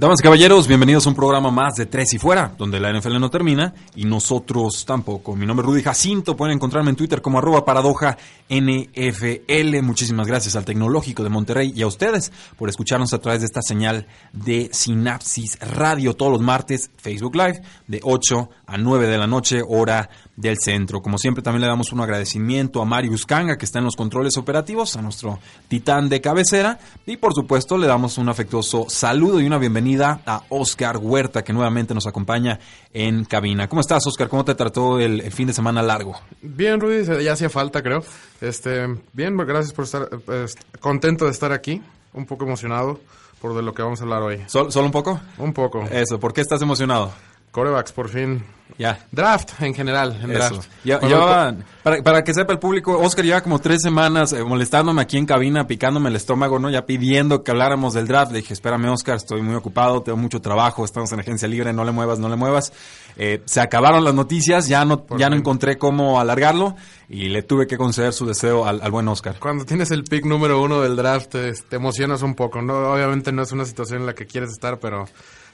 Damas y caballeros, bienvenidos a un programa más de Tres y Fuera, donde la NFL no termina y nosotros tampoco. Mi nombre es Rudy Jacinto, pueden encontrarme en Twitter como arroba paradoja NFL. Muchísimas gracias al Tecnológico de Monterrey y a ustedes por escucharnos a través de esta señal de Sinapsis Radio todos los martes, Facebook Live, de 8 a 9 de la noche, hora del centro. Como siempre, también le damos un agradecimiento a Marius Kanga, que está en los controles operativos, a nuestro titán de cabecera. Y por supuesto, le damos un afectuoso saludo y una bienvenida a Oscar Huerta, que nuevamente nos acompaña en cabina. ¿Cómo estás, Oscar? ¿Cómo te trató el, el fin de semana largo? Bien, Rudy, ya hacía falta, creo. Este, bien, gracias por estar pues, contento de estar aquí, un poco emocionado por de lo que vamos a hablar hoy. ¿Sol, ¿Solo un poco? Un poco. Eso, ¿por qué estás emocionado? Corebacks, por fin. Ya. Draft, en general, en draft. Ya, llevaba- para, para que sepa el público, Oscar lleva como tres semanas eh, molestándome aquí en cabina, picándome el estómago, ¿no? Ya pidiendo que habláramos del draft. Le dije, espérame, Oscar, estoy muy ocupado, tengo mucho trabajo, estamos en agencia libre, no le muevas, no le muevas. Eh, se acabaron las noticias, ya no, ya no encontré cómo alargarlo y le tuve que conceder su deseo al, al buen Oscar. Cuando tienes el pick número uno del draft, te, te emocionas un poco, ¿no? Obviamente no es una situación en la que quieres estar, pero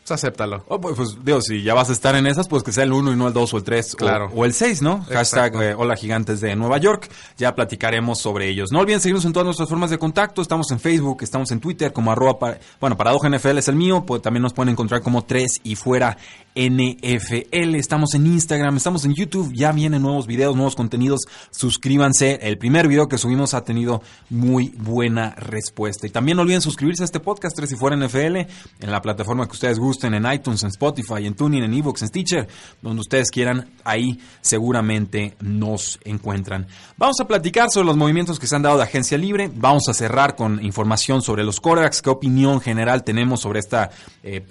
pues, acéptalo. Oh, pues, pues, digo, si ya vas a estar en esas, pues que sea el 1 y no el 2 o el 3 Claro. o, o el 6, ¿no? Hashtag eh, Hola Gigantes de Nueva York. Ya platicaremos sobre ellos. No olviden seguirnos en todas nuestras formas de contacto. Estamos en Facebook, estamos en Twitter como arroba, pa- bueno, Paradoja NFL es el mío. pues, también nos pueden encontrar como 3 y fuera NFL. Estamos en Instagram, estamos en YouTube. Ya vienen nuevos videos, nuevos contenidos. Suscríbanse. El primer video que subimos ha tenido muy buena respuesta. Y también no olviden suscribirse a este podcast 3 y fuera NFL en la plataforma que ustedes gusten, en iTunes, en Spotify, en Tuning, en Evox, en Stitcher, donde ustedes quieran, ahí seguramente nos encuentran. Vamos a platicar sobre los movimientos que se han dado de agencia libre. Vamos a cerrar con información sobre los quarterbacks, qué opinión general tenemos sobre estas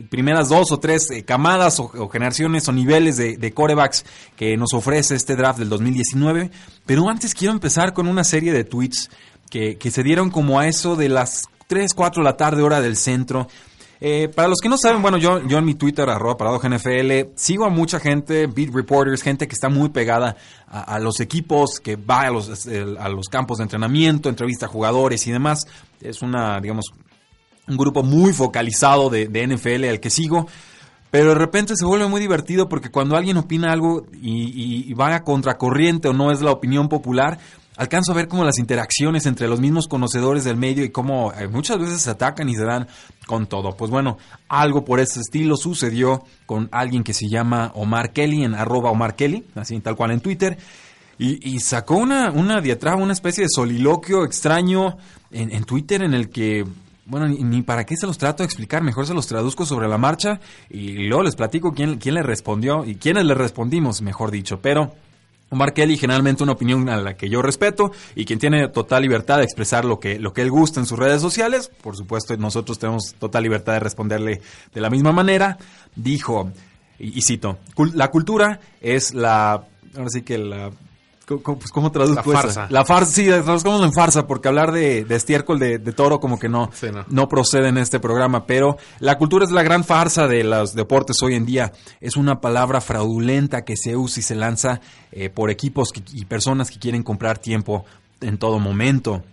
primeras dos o tres eh, camadas o, generaciones o niveles de, de quarterbacks que nos ofrece este draft del 2019. Pero antes quiero empezar con una serie de tweets que, que se dieron como a eso de las 3, 4 de la tarde, hora del centro. Eh, para los que no saben, bueno, yo, yo en mi Twitter, arroba paradoja NFL, sigo a mucha gente, beat reporters, gente que está muy pegada a, los equipos, que va a los, a los campos de entrenamiento, entrevista a jugadores y demás. Es una, digamos, un grupo muy focalizado de, NFL al que sigo. Pero de repente se vuelve muy divertido porque cuando alguien opina algo y, y- y va a contracorriente o no es la opinión popular, alcanzo a ver como las interacciones entre los mismos conocedores del medio y cómo eh, muchas veces se atacan y se dan con todo. Pues bueno, algo por ese estilo sucedió con alguien que se llama Omar Kelly en arroba Omar Kelly, así tal cual en Twitter. Y, y sacó una, una diatraba, una especie de soliloquio extraño en, en Twitter en el que, bueno, ni, ni para qué se los trato de explicar, mejor se los traduzco sobre la marcha y luego les platico quién, quién le respondió y quiénes le respondimos, mejor dicho. Pero Omar Kelly, generalmente una opinión a la que yo respeto y quien tiene total libertad de expresar lo que, lo que él gusta en sus redes sociales, por supuesto nosotros tenemos total libertad de responderle de la misma manera, dijo, y, y cito, "Cul- la cultura es la, ahora sí que la... ¿Cómo, cómo- pues, ¿cómo traduzco La eso? farsa. La farsa, sí, traduzcamos en farsa, porque hablar de, de estiércol de, de toro como que no, Sí, no. no procede en este programa, pero la cultura es la gran farsa de los deportes hoy en día. Es una palabra fraudulenta que se usa y se lanza eh, por equipos que- y personas que quieren comprar tiempo en todo momento.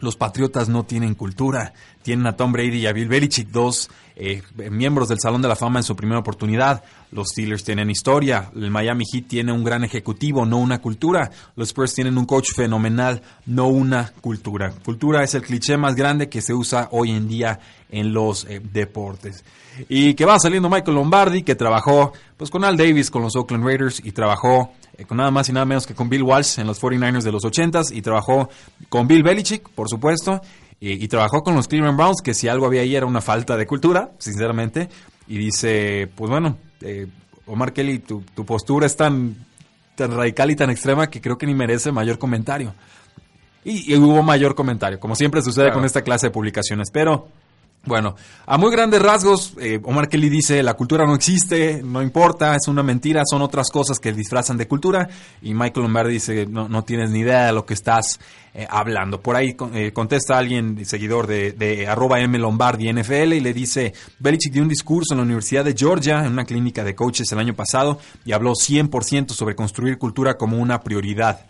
Los Patriotas no tienen cultura. Tienen a Tom Brady y a Bill Belichick, dos eh, miembros del Salón de la Fama en su primera oportunidad. Los Steelers tienen historia. El Miami Heat tiene un gran ejecutivo, no una cultura. Los Spurs tienen un coach fenomenal, no una cultura. Cultura es el cliché más grande que se usa hoy en día en los eh, deportes. Y que va saliendo Michael Lombardi, que trabajó pues con Al Davis, con los Oakland Raiders, y trabajó con nada más y nada menos que con Bill Walsh en los 49ers de los 80s, y trabajó con Bill Belichick, por supuesto, y, y trabajó con los Cleveland Browns, que si algo había ahí era una falta de cultura, sinceramente. y dice, pues bueno, eh, Omar Kelly, tu, tu postura es tan, tan radical y tan extrema que creo que ni merece mayor comentario. Y, y hubo mayor comentario, como siempre sucede Claro. con esta clase de publicaciones, pero... Bueno, a muy grandes rasgos, eh, Omar Kelly dice, la cultura no existe, no importa, es una mentira, son otras cosas que disfrazan de cultura. Y Michael Lombardi dice, no, no tienes ni idea de lo que estás eh, hablando. Por ahí eh, contesta alguien, seguidor de, de arroba M Lombardi NFL, y le dice, Belichick dio un discurso en la Universidad de Georgia, en una clínica de coaches el año pasado, y habló 100% sobre construir cultura como una prioridad.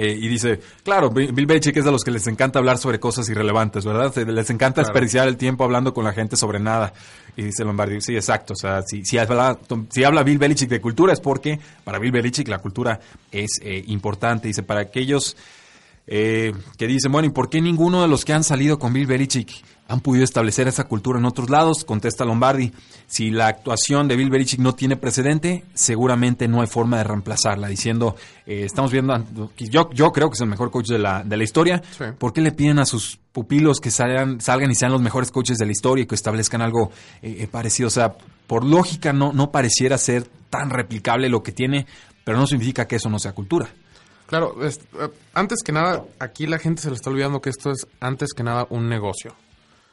Eh, y dice, claro, Bill Belichick es de los que les encanta hablar sobre cosas irrelevantes, ¿verdad? Les encanta Claro. desperdiciar el tiempo hablando con la gente sobre nada. Y dice Lombardi, sí, exacto. O sea, si, si, habla, si habla Bill Belichick de cultura es porque para Bill Belichick la cultura es eh, importante. Dice, para aquellos eh, que dicen, bueno, ¿y por qué ninguno de los que han salido con Bill Belichick han podido establecer esa cultura en otros lados? Contesta Lombardi, si la actuación de Bill Belichick no tiene precedente, seguramente no hay forma de reemplazarla, diciendo, eh, estamos viendo, yo, yo creo que es el mejor coach de la, de la historia, Sí. ¿por qué le piden a sus pupilos que salgan, salgan y sean los mejores coaches de la historia y que establezcan algo eh, eh, parecido? O sea, por lógica no, no pareciera ser tan replicable lo que tiene, pero no significa que eso no sea cultura. Claro, es- eh, antes que nada, aquí la gente se le está olvidando que esto es antes que nada un negocio.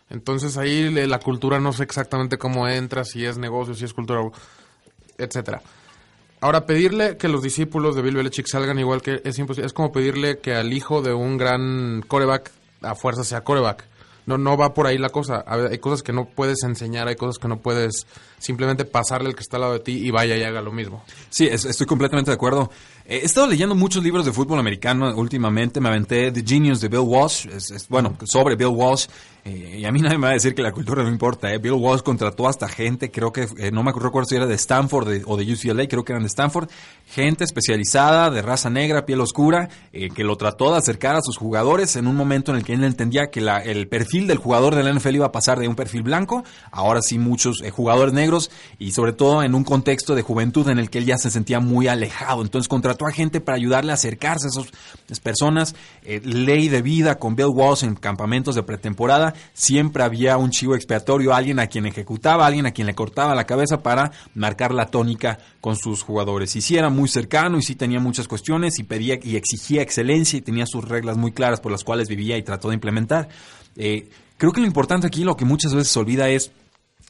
Entonces ahí la cultura no sé exactamente cómo entra, si es negocio, si es cultura, etcétera. Ahora, pedirle que los discípulos de Bill Belichick salgan igual que es imposible. Es como pedirle que al hijo de un gran coreback a fuerza sea coreback. No, no va por ahí la cosa. Hay cosas que no puedes enseñar, hay cosas que no puedes simplemente pasarle al que está al lado de ti y vaya y haga lo mismo. Sí, es- estoy completamente de acuerdo. Eh, he estado leyendo muchos libros de fútbol americano últimamente. Me aventé The Genius de Bill Walsh, es- bueno, sobre Bill Walsh. Eh, y a mí nadie me va a decir que la cultura no importa. eh. Bill Walsh contrató hasta gente, creo que, eh, no me recuerdo si era de Stanford o de UCLA, creo que eran de Stanford. Gente especializada, de raza negra, piel oscura, eh, que lo trató de acercar a sus jugadores en un momento en el que él entendía que la- el perfil del jugador de la NFL iba a pasar de un perfil blanco, ahora sí muchos eh, jugadores negros y sobre todo en un contexto de juventud en el que él ya se sentía muy alejado. Entonces contrató a gente para ayudarle a acercarse a esas personas. Ley de vida con Bill Walsh en campamentos de pretemporada. Siempre había un chivo expiatorio, alguien a quien ejecutaba, alguien a quien le cortaba la cabeza para marcar la tónica con sus jugadores. Y sí era muy cercano y sí tenía muchas cuestiones y pedía y exigía excelencia y tenía sus reglas muy claras por las cuales vivía y trató de implementar. Eh, creo que lo importante aquí, lo que muchas veces se olvida es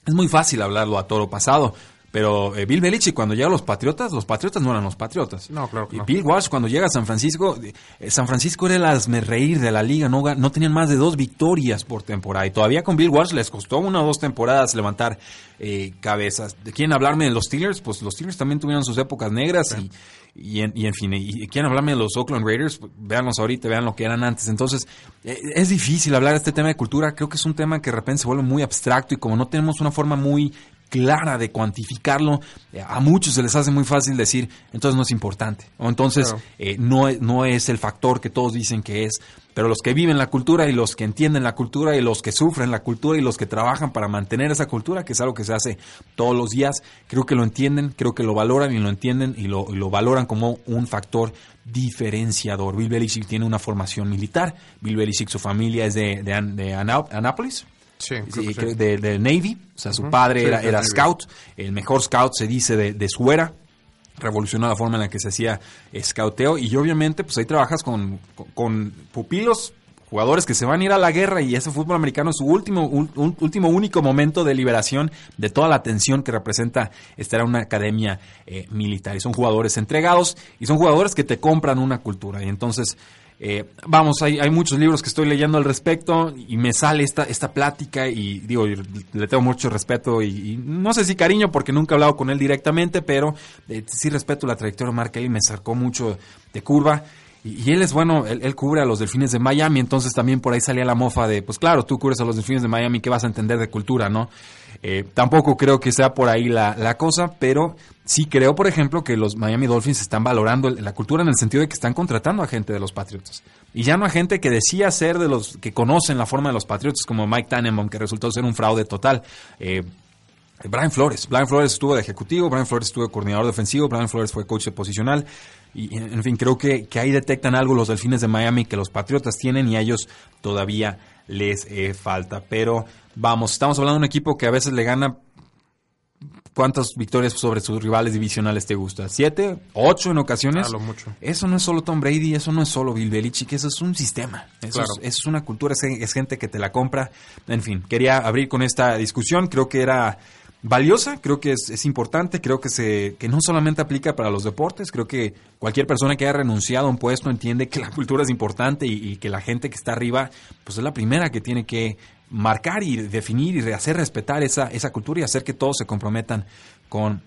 es muy fácil hablarlo a toro pasado. Pero eh, Bill Belichick cuando llega a los Patriotas, los Patriotas no eran los Patriotas. No, claro que Y no. Bill Walsh cuando llega a San Francisco, eh, San Francisco era el reír de la liga, no, no tenían más de dos victorias por temporada. Y todavía con Bill Walsh les costó una o dos temporadas levantar eh, cabezas. ¿Quieren hablarme de los Steelers? Pues los Steelers también tuvieron sus épocas negras y, y, en, y en fin. Y quieren hablarme de los Oakland Raiders, Pues, véanlos ahorita, vean lo que eran antes. Entonces, eh, es difícil hablar de este tema de cultura. Creo que es un tema que de repente se vuelve muy abstracto y como no tenemos una forma muy clara de cuantificarlo, a muchos se les hace muy fácil decir, entonces no es importante, o entonces Claro. eh, no, es- no es el factor que todos dicen que es, pero los que viven la cultura y los que entienden la cultura y los que sufren la cultura y los que trabajan para mantener esa cultura, que es algo que se hace todos los días, creo que lo entienden, creo que lo valoran y lo entienden y lo, y lo valoran como un factor diferenciador. Bill Belichick tiene una formación militar, Bill Belichick su familia es de, de, de Anápolis, Sí, Sí, sí. de, Navy, o sea, su padre era, scout, el mejor scout se dice de, de su era, revolucionó la forma en la que se hacía scouteo y obviamente pues ahí trabajas con, con, con pupilos, jugadores que se van a ir a la guerra. Y ese fútbol americano es su último, un- un- último único momento de liberación de toda la tensión que representa estar en una academia eh, militar. Y son jugadores entregados y son jugadores que te compran una cultura. Y entonces eh, vamos, hay, hay muchos libros que estoy leyendo al respecto y me sale esta, esta plática y digo, le tengo mucho respeto y, y no sé si cariño porque nunca he hablado con él directamente, pero eh, sí respeto la trayectoria de Mark Kelly, me sacó mucho de curva. Y, él es bueno, él, cubre a los delfines de Miami, entonces también por ahí salía la mofa de, pues claro, tú cubres a los delfines de Miami, ¿qué vas a entender de cultura, no? Eh, tampoco creo que sea por ahí la, la cosa, pero sí creo, por ejemplo, que los Miami Dolphins están valorando la cultura en el sentido de que están contratando a gente de los Patriots. Y ya no a gente que decía ser de los que conocen la forma de los Patriots, como Mike Tannenbaum, que resultó ser un fraude total. Eh, Brian Flores. Brian Flores estuvo de ejecutivo, Brian Flores estuvo de coordinador defensivo, Brian Flores fue coach de posicional. Y, en fin, creo que, que ahí detectan algo los delfines de Miami que los Patriotas tienen y a ellos todavía les eh, falta. Pero vamos, estamos hablando de un equipo que a veces le gana ¿cuántas victorias sobre sus rivales divisionales te gusta? ¿Siete? ¿Ocho en ocasiones? Lo mucho. Eso no es solo Tom Brady, eso no es solo Bill Belichick, eso es un sistema. Eso Claro. es, es una cultura, es, es gente que te la compra. En fin, quería abrir con esta discusión. Creo que era valiosa, creo que es, es importante, creo que, se, que no solamente aplica para los deportes, creo que cualquier persona que haya renunciado a un puesto entiende que la cultura es importante y, que la gente que está arriba pues es la primera que tiene que marcar y definir y hacer respetar esa, esa cultura y hacer que todos se comprometan con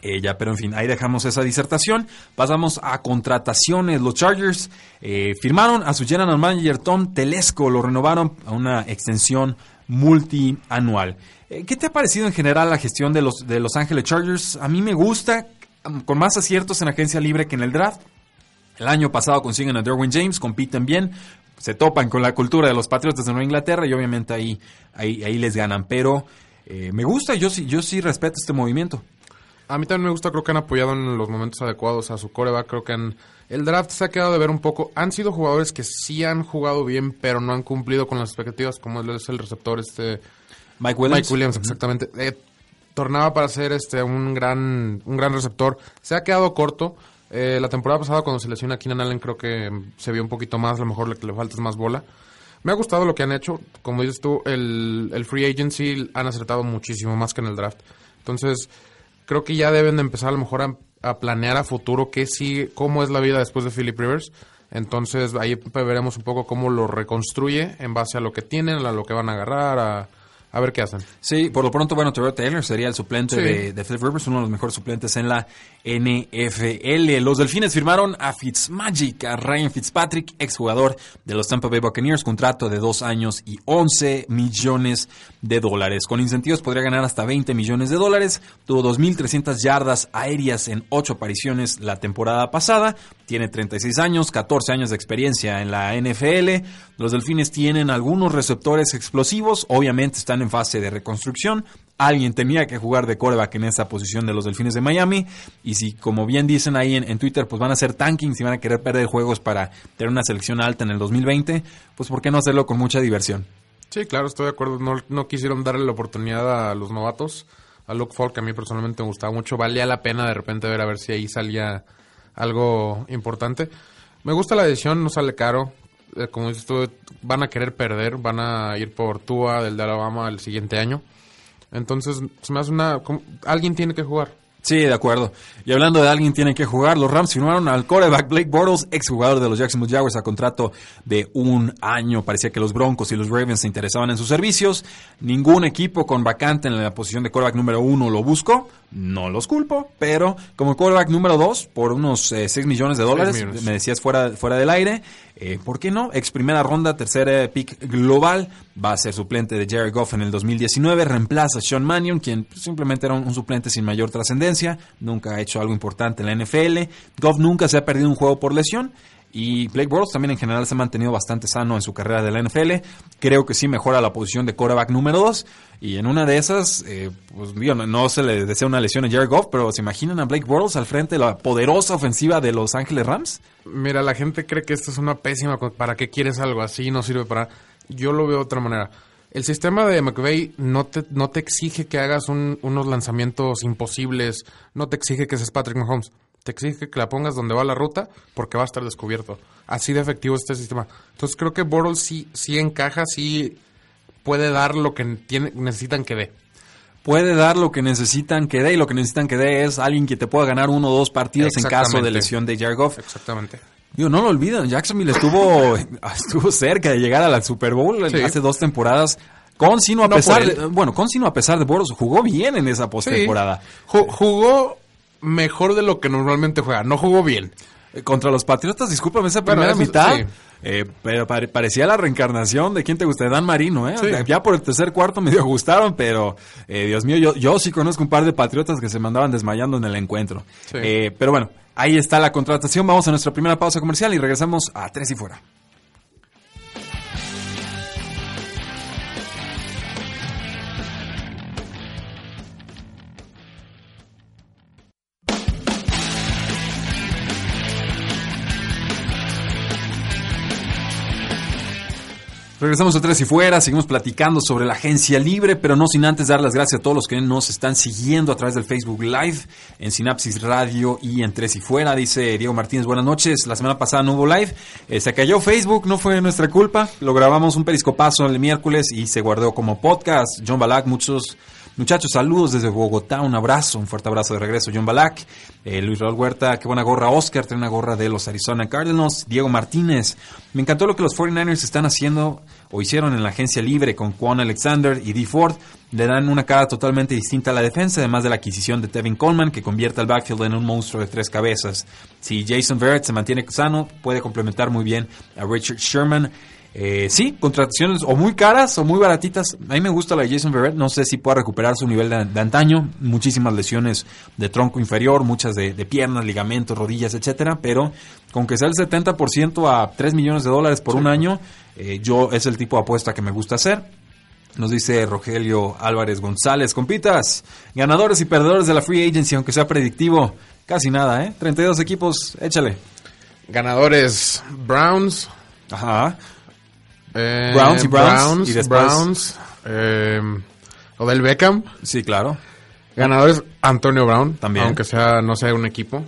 ella. Pero en fin, ahí dejamos esa disertación. Pasamos a contrataciones. Los Chargers eh, firmaron a su general manager Tom Telesco, lo renovaron a una extensión multianual. Eh, ¿Qué te ha parecido en general la gestión de los, de los Ángeles Chargers? A mí me gusta, mm, con más aciertos en agencia libre que en el draft. El año pasado consiguen a Derwin James, compiten bien, se topan con la cultura de los Patriotas de Nueva Inglaterra y obviamente ahí, ahí, ahí les ganan. Pero eh, me gusta, yo sí, yo sí respeto este movimiento. A mí también me gusta, creo que han apoyado en los momentos adecuados a su coreback. Creo que han, el draft se ha quedado de ver un poco. Han sido jugadores que sí han jugado bien, pero no han cumplido con las expectativas, como es el receptor este Mike Williams. Mike Williams, exactamente. Eh, tornaba para ser este un gran un gran receptor. Se ha quedado corto. Eh, la temporada pasada cuando se lesiona a Keenan Allen creo que se vio un poquito más, a lo mejor le, le falta más bola. Me ha gustado lo que han hecho. Como dices tú, el, el free agency han acertado muchísimo más que en el draft. Entonces, creo que ya deben de empezar a lo mejor a, a planear a futuro qué sigue, cómo es la vida después de Philip Rivers. Entonces, ahí veremos un poco cómo lo reconstruye en base a lo que tienen, a lo que van a agarrar, a, a ver qué hacen. Sí, por lo pronto, bueno, Terrell Taylor sería el suplente Sí. de, de Philip Rivers, uno de los mejores suplentes en la NFL. Los Delfines firmaron a Fitzmagic, a Ryan Fitzpatrick, exjugador de los Tampa Bay Buccaneers, contrato de dos años y 11 millones de dólares. Con incentivos podría ganar hasta 20 millones de dólares. Tuvo 2.300 yardas aéreas en ocho apariciones la temporada pasada. Tiene 36 años, 14 años de experiencia en la NFL. Los Delfines tienen algunos receptores explosivos, obviamente están en fase de reconstrucción. Alguien tenía que jugar de coreback en esa posición de los Delfines de Miami. Y si, como bien dicen ahí en, Twitter, pues van a hacer tanking, si van a querer perder juegos para tener una selección alta en el 2020, pues ¿por qué no hacerlo con mucha diversión? Sí, claro, estoy de acuerdo. No, no quisieron darle la oportunidad a los novatos. A Luke Falk, que a mí personalmente me gustaba mucho. Valía la pena de repente ver a ver si ahí salía algo importante. Me gusta la decisión, no sale caro. Eh, como dices tú, van a querer perder. Van a ir por Tua del de Alabama el siguiente año. Entonces, se me hace una... Alguien tiene que jugar. Sí, de acuerdo. Y hablando de alguien tiene que jugar, los Rams firmaron al quarterback Blake Bortles, exjugador de los Jacksonville Jaguars, a contrato de un año. Parecía que los Broncos y los Ravens se interesaban en sus servicios. Ningún equipo con vacante en la posición de quarterback número uno lo buscó. No los culpo, pero como quarterback número dos, por unos 6 millones de dólares, me decías fuera, fuera del aire, eh, ¿por qué no? Ex primera ronda, tercera pick global, va a ser suplente de Jared Goff en el 2019, reemplaza a Sean Mannion, quien simplemente era un, un suplente sin mayor trascendencia, nunca ha hecho algo importante en la NFL, Goff nunca se ha perdido un juego por lesión, y Blake Bortles también en general se ha mantenido bastante sano en su carrera de la NFL. Creo que sí mejora la posición de quarterback número 2. Y en una de esas, eh, pues digo, no, se le desea una lesión a Jared Goff, pero ¿se imaginan a Blake Bortles al frente de la poderosa ofensiva de Los Ángeles Rams? Mira, la gente cree que esto es una pésima... ¿Para qué quieres algo así? No sirve para... Yo lo veo de otra manera. El sistema de McVay no te, no te exige que hagas un- unos lanzamientos imposibles. No te exige que seas Patrick Mahomes. Te exige que la pongas donde va la ruta porque va a estar descubierto. Así de efectivo es este sistema. Entonces creo que Bortles sí, sí encaja, sí puede dar lo que tiene, necesitan que dé. Puede dar lo que necesitan que dé, y lo que necesitan que dé es alguien que te pueda ganar uno o dos partidos en caso de lesión de Jared Goff. Exactamente. Digo, no lo olviden, Jacksonville estuvo, estuvo cerca de llegar a la Super Bowl Sí. hace dos temporadas. Con Sino a No pesar de, bueno, con Sino a pesar de Boros jugó bien en esa postemporada. Ju- Jugó mejor de lo que normalmente juega. No jugó bien. Eh, Contra los Patriotas, discúlpame esa primera mitad. sí. eh, pero pare- parecía la reencarnación de quién te gusta, de Dan Marino, ¿eh? Sí. Ya por el tercer cuarto medio gustaron, pero eh, Dios mío, yo, yo sí conozco un par de Patriotas que se mandaban desmayando en el encuentro. Sí. Eh, pero bueno, ahí está la contratación. Vamos a nuestra primera pausa comercial y regresamos a Tres y Fuera. Regresamos a Tres y Fuera, seguimos platicando sobre la agencia libre, pero no sin antes dar las gracias a todos los que nos están siguiendo a través del Facebook Live, en Sinapsis Radio y en Tres y Fuera. Dice Diego Martínez, buenas noches. La semana pasada no hubo live, eh, se cayó Facebook, no fue nuestra culpa. Lo grabamos un periscopazo el miércoles y se guardó como podcast. John Balak, muchos Muchachos, saludos desde Bogotá, un abrazo, un fuerte abrazo de regreso, John Balak, eh, Luis Raúl Huerta, qué buena gorra, Oscar, tiene una gorra de los Arizona Cardinals, Diego Martínez, me encantó lo que los 49ers están haciendo o hicieron en la agencia libre con Quan Alexander y Dee Ford, le dan una cara totalmente distinta a la defensa, además de la adquisición de Tevin Coleman, que convierte al backfield en un monstruo de tres cabezas. Si Jason Verrett se mantiene sano, puede complementar muy bien a Richard Sherman. Eh, sí, contrataciones o muy caras o muy baratitas. A mí me gusta la de Jason Verrett. No sé si pueda recuperar su nivel de, antaño. Muchísimas lesiones de tronco inferior, muchas de, piernas, ligamentos, rodillas, etcétera. Pero con que sea el 70% a 3 millones de dólares por un año, eh, yo es el tipo de apuesta que me gusta hacer. Nos dice Rogelio Álvarez González, compitas, ganadores y perdedores de la free agency, aunque sea predictivo, casi nada, ¿eh? 32 equipos, échale. Ganadores Browns. Ajá. Eh, Browns y Browns, y después- Browns, eh, Odell Beckham. Sí, claro. Ganadores Antonio Brown. También. Aunque sea, no sea un equipo.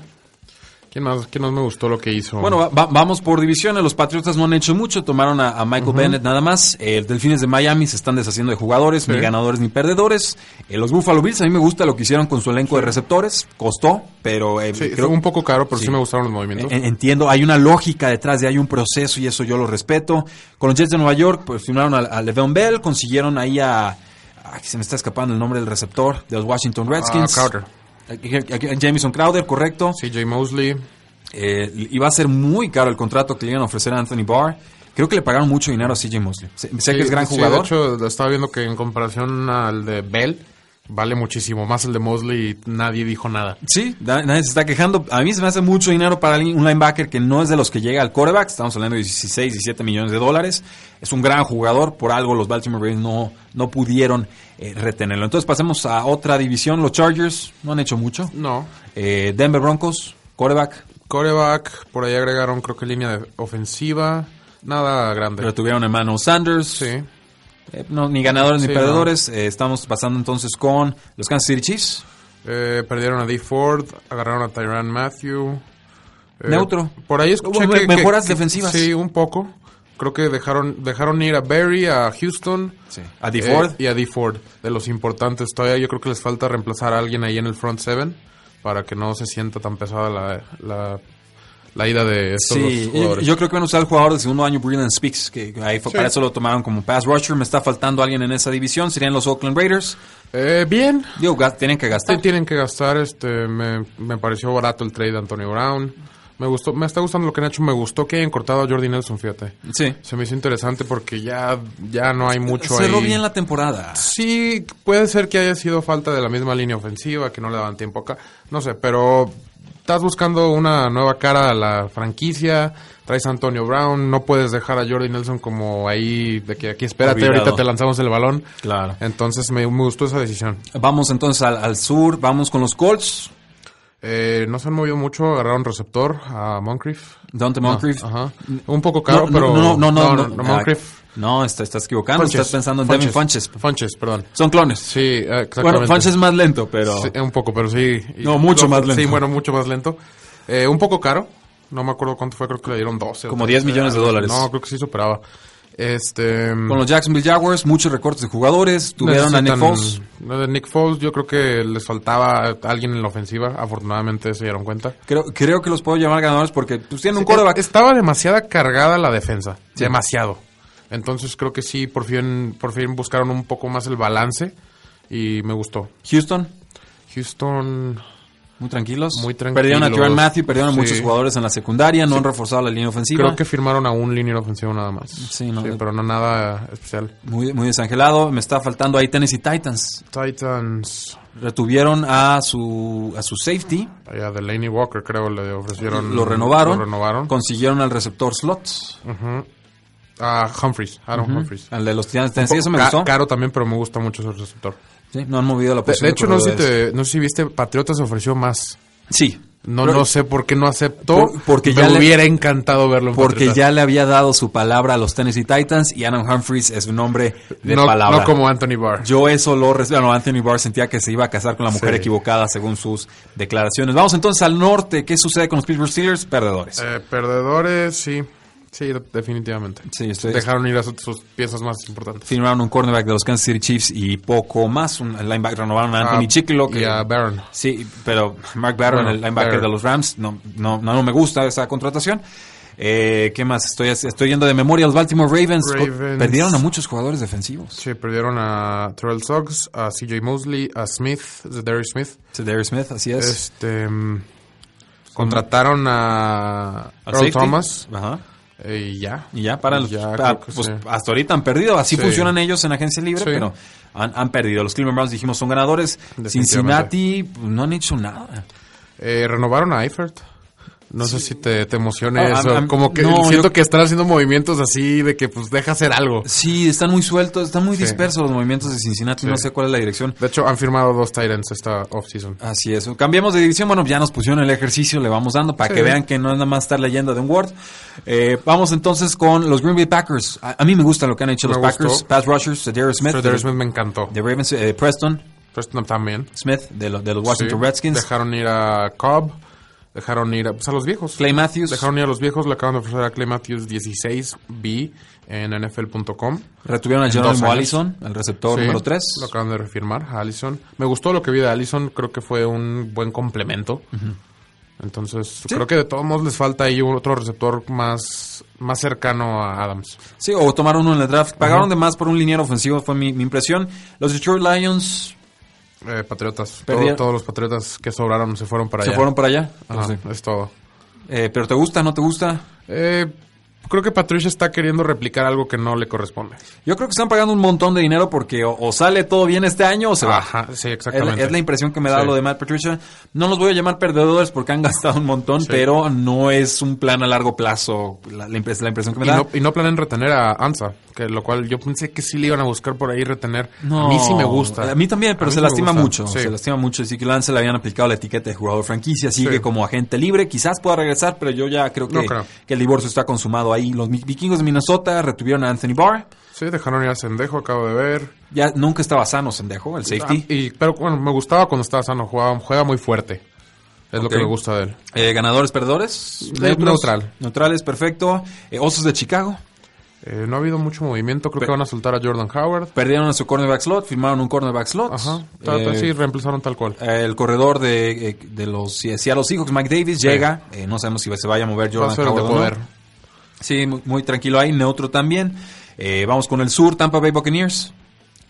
¿Quién más, quién más me gustó lo que hizo? Bueno, va- va- vamos por divisiones. Los Patriotas no han hecho mucho. Tomaron a, a Michael Bennett nada más. Eh, Delfines de Miami se están deshaciendo de jugadores, ni ganadores ni perdedores. Eh, los Buffalo Bills, a mí me gusta lo que hicieron con su elenco de receptores. Costó, pero eh, sí, creo un poco caro, pero sí, me gustaron los movimientos. En- Entiendo, hay una lógica detrás de hay un proceso y eso yo lo respeto. Con los Jets de Nueva York, pues firmaron a, a Le'Veon Bell, consiguieron ahí a, ay, se me está escapando el nombre del receptor de los Washington Redskins. Ah, Crowder. Jameson Crowder, correcto. CJ Mosley. Eh, iba a ser muy caro el contrato que le iban a ofrecer a Anthony Barr. Creo que le pagaron mucho dinero a CJ Mosley. Sé, Sí, que es gran sí, jugador. de hecho, estaba viendo que en comparación al de Bell, vale muchísimo más el de Mosley y nadie dijo nada. Sí, nadie se está quejando. A mí se me hace mucho dinero para alguien- un linebacker que no es de los que llega al quarterback. Estamos hablando de 16, 17 millones de dólares. Es un gran jugador. Por algo los Baltimore Ravens no, no pudieron eh, retenerlo. Entonces pasemos a otra división. Los Chargers no han hecho mucho. No. Eh, Denver Broncos, quarterback. Coreback, por ahí agregaron creo que línea de ofensiva. Nada grande. Pero tuvieron a Emmanuel Sanders. Sí. Eh, no, ni ganadores Sí, ni no. perdedores. Eh, estamos pasando entonces con los Kansas City Chiefs. Eh, perdieron a D. Ford, agarraron a Tyrann Matthew. Eh, Neutro. Por ahí escuché Hubo que, me- mejoras que- defensivas. Sí, un poco. Creo que dejaron dejaron ir a Barry, a Houston. A D. Ford. y a D. Ford, de los importantes. Todavía yo creo que les falta reemplazar a alguien ahí en el front seven para que no se sienta tan pesada la, la, la ida de estos Sí, dos yo, jugadores. yo creo que van a usar el jugador de segundo año, Brilliant Speaks, que ahí fue, Sí. para eso lo tomaron como pass rusher. Me está faltando alguien en esa división, serían los Oakland Raiders. Eh, bien, Digo, tienen que gastar. Sí, tienen que gastar. Este, me, me pareció barato el trade de Antonio Brown. Me gustó, me está gustando lo que han hecho. Me gustó que hayan cortado a Jordi Nelson, fíjate. Sí. Se me hizo interesante porque ya, ya no hay mucho Cerró ahí. bien la temporada. Sí, puede ser que haya sido falta de la misma línea ofensiva, que no le daban tiempo acá. No sé, pero estás buscando una nueva cara a la franquicia. Traes a Antonio Brown. No puedes dejar a Jordi Nelson como ahí, de que aquí espérate, Olvidado. ahorita te lanzamos el balón. Claro. Entonces me, me gustó esa decisión. Vamos entonces al, al sur, vamos con los Colts. Eh, no se han movido mucho, agarraron receptor a Moncrief. Dante Moncrief. Ajá. Un poco caro, no, pero... no, no, no, no, no, Moncrief. No, está- estás equivocando, estás pensando en Devin Funches. Funches, perdón. Son clones. Sí, exactamente. Bueno, Funches es más lento, pero... Sí, un poco, pero sí. Y- No, mucho más lento. Sí, bueno, mucho más lento. Eh, un poco caro. No me acuerdo cuánto fue, creo que le dieron 12. o Como 13, 10 millones de dólares. No, creo que sí superaba. Este... Con los Jacksonville Jaguars, muchos recortes de jugadores. Tuvieron a Nick Foles. Nick Foles, yo creo que les faltaba alguien en la ofensiva. Afortunadamente se dieron cuenta. Creo, creo que los puedo llamar ganadores porque pues, tienen un Sí. Estaba demasiada cargada la defensa. Demasiado. Entonces creo que sí, por fin, por fin buscaron un poco más el balance y me gustó. Houston, Houston, muy tranquilos. Muy Perdieron a tranquilos. Tyrann Matthew, perdieron a muchos jugadores en la secundaria, no han reforzado la línea ofensiva. creo que firmaron a un línea ofensivo nada más. Sí, no, pero no nada especial. Muy, muy desangelado. Me está faltando ahí Tennessee Titans. Titans, Retuvieron a su, a su safety. allá de Laney Walker creo le ofrecieron. Lo renovaron. Lo renovaron. Consiguieron al receptor slots. Ujú. A Humphreys, Aaron Humphreys. Al de los Titans. Tennessee, eso me Ca- gustó. Caro también, pero me gusta mucho ese receptor. Sí, no han movido la De, posición. de hecho, no sé, si te, no sé si viste, Patriotas ofreció más. Sí, No, Pero- no sé por qué no aceptó. Por- porque me ya le- hubiera encantado verlo en Porque Patriotas. ya le había dado su palabra a los Tennessee Titans y Adam Humphries es un hombre de no, palabra. no como Anthony Barr. Yo eso lo res- bueno, Anthony Barr sentía que se iba a casar con la mujer Sí. equivocada según sus declaraciones. Vamos entonces al norte. ¿Qué sucede con los Pittsburgh Steelers? Perdedores. Eh, perdedores, sí. Sí, definitivamente. Sí, estoy- Dejaron ir a sus, sus piezas más importantes. Firmaron un cornerback de los Kansas City Chiefs y poco más. Un linebacker renovaron a Anthony Ah, Chicklo. y que- a Barron. Sí, pero Mark Barron, Bueno, el linebacker Barron. de los Rams, no, no, no, no me gusta esa contratación. Eh, ¿Qué más? Estoy, estoy yendo de memoria. Los Baltimore Ravens, perdieron a muchos jugadores defensivos. Sí, perdieron a Terrell Suggs, a CJ Mosley, a Smith, Darius Smith. Darius Smith, así es. Este. mm, contrataron a Earl safety. Thomas. Ajá. Eh, Y ya. Y ya para los, Ya, pues, sí. hasta ahorita han perdido. Así Sí. funcionan ellos en agencia libre, Sí. pero han, han perdido. Los Cleveland Browns dijimos son ganadores. Cincinnati pues, no han hecho nada. Eh, renovaron a Eifert. No sé si te, te emociona Ah, eso. a- a- como que no, siento yo- que están haciendo movimientos así de que pues deja hacer algo. Sí, están muy sueltos, están muy Sí. dispersos los movimientos de Cincinnati. Sí. No sé cuál es la dirección. De hecho, han firmado dos Titans esta offseason. Así es. Cambiamos de división. Bueno, ya nos pusieron el ejercicio, le vamos dando para Sí. que vean que no es nada más estar leyendo de un Word. Eh, vamos entonces con los Green Bay Packers. A, a mí me gusta lo que han hecho Me los Packers. Pass rushers, Darius Smith, Darius Smith me encantó. de Ravens, eh, Preston Preston también. Smith de, lo- de los Washington Sí. Redskins, Dejaron ir a Cobb. Dejaron ir a, pues, a los viejos. Clay Matthews. Dejaron ir a los viejos. Le acaban de ofrecer a Clay Matthews 16B en NFL.com. Retuvieron a años. Allison, el receptor Sí, número 3. Lo acaban de refirmar a Allison. Me gustó lo que vi de Allison. Creo que fue un buen complemento. Entonces, creo que de todos modos les falta ahí otro receptor más, más cercano a Adams. Sí, o tomaron uno en el draft. Pagaron de más por un liniero ofensivo, fue mi, mi impresión. Los Detroit Lions Eh, patriotas. Todo- todos los patriotas que sobraron se fueron para se allá. fueron para allá. Ajá, Pues, sí. es todo. Eh, ¿Pero te gusta, no te gusta? Eh, creo que Patricia está queriendo replicar algo que no le corresponde. Yo creo que están pagando un montón de dinero porque o, o sale todo bien este año o se va. Ajá, sí, Es la, exactamente. es la impresión que me da Sí. lo de Matt Patricia. No los voy a llamar perdedores porque han gastado un montón, pero no es un plan a largo plazo. La, la impres- la impresión que me Y da. no, y no planean retener a Ansa, que lo cual yo pensé que sí le iban a buscar por ahí retener. No, a mí sí me gusta. A mí también, pero mí se sí lastima mucho. Se lastima mucho. Sí que Lance le habían aplicado la etiqueta de jugador franquicia. Sigue como agente libre. Quizás pueda regresar, pero yo ya creo que, No creo. que el divorcio está consumado ahí. Los vikingos de Minnesota retuvieron a Anthony Barr. Sí, dejaron ir a Sendejo, acabo de ver. Ya nunca estaba sano, Sendejo, el safety. Ah, y, pero bueno, me gustaba cuando estaba sano, jugaba, juega muy fuerte. Es lo que me gusta de él. Eh, ganadores, perdedores. Ne- Neutros. neutral. Neutrales, perfecto. Eh, Osos de Chicago. Eh, no ha habido mucho movimiento, creo Pe- que van a soltar a Jordan Howard. Perdieron a su cornerback slot, firmaron un cornerback slot. Ajá, Eh, sí, reemplazaron tal cual. eh, el corredor de, eh, de los Seattle Seahawks, Mike Davis, Sí. llega. No sabemos si se vaya a mover Va a Jordan ser de Howard o no. Sí, muy, muy tranquilo ahí. Neutro también. Eh, vamos con el sur, Tampa Bay Buccaneers.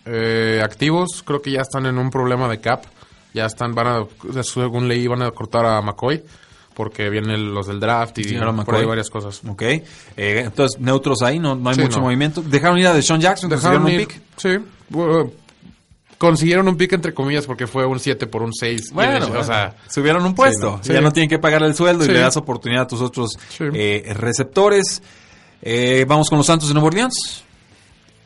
Eh, activos, creo que ya están en un problema de cap. Ya están, van a, según leí, van a cortar a McCoy. Porque vienen los del draft y Sí, por McCoy. ahí varias cosas. Ok. Eh, entonces, neutros ahí, no, no hay Sí, mucho no. movimiento. Dejaron ir a Deshaun Jackson, Dejaron un pick. sí. Consiguieron un pick entre comillas porque fue un 7 por un 6. Bueno, o sea, subieron un puesto. Sí, no. Ya no tienen que pagar el sueldo y le das oportunidad a tus otros eh, receptores. Eh, vamos con los Santos de Nueva Orleans.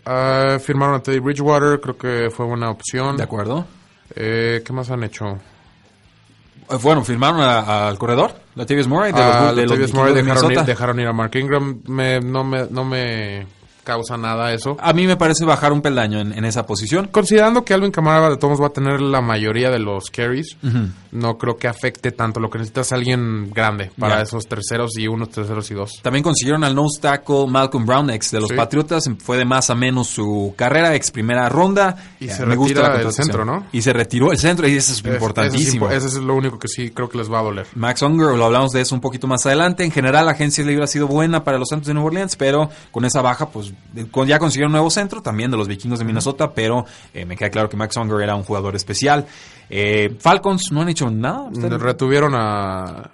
ah, firmaron a Teddy Bridgewater, creo que fue buena opción. De acuerdo. Eh, ¿Qué más han hecho? Eh, Bueno, firmaron al corredor, Latavius Murray, de los, Ah, de los Murray dejaron ir, dejaron ir a Mark Ingram. Me- no, me, no me causa nada eso. A mí me parece bajar un peldaño en, en esa posición. Considerando que Alvin Kamara de todos va a tener la mayoría de los carries, no creo que afecte tanto. Lo que necesitas es alguien grande para esos terceros y unos terceros y dos. También consiguieron al nose tackle Malcolm Brown, ex de los Sí. Patriotas. Fue de más a menos su carrera, ex primera ronda. Y se me gusta la el centro, ¿no? Y se retiró el centro y eso es Es- importantísimo. Ese es, lo único que sí creo que les va a doler. Max Unger, lo hablamos de eso un poquito más adelante. En general, la agencia libre ha sido buena para los Santos de Nueva Orleans, pero con esa baja, pues ya consiguieron un nuevo centro, también de los vikingos de Minnesota, pero eh, me queda claro que Max Unger era un jugador especial. Eh, Falcons no han hecho nada. Están- Retuvieron a,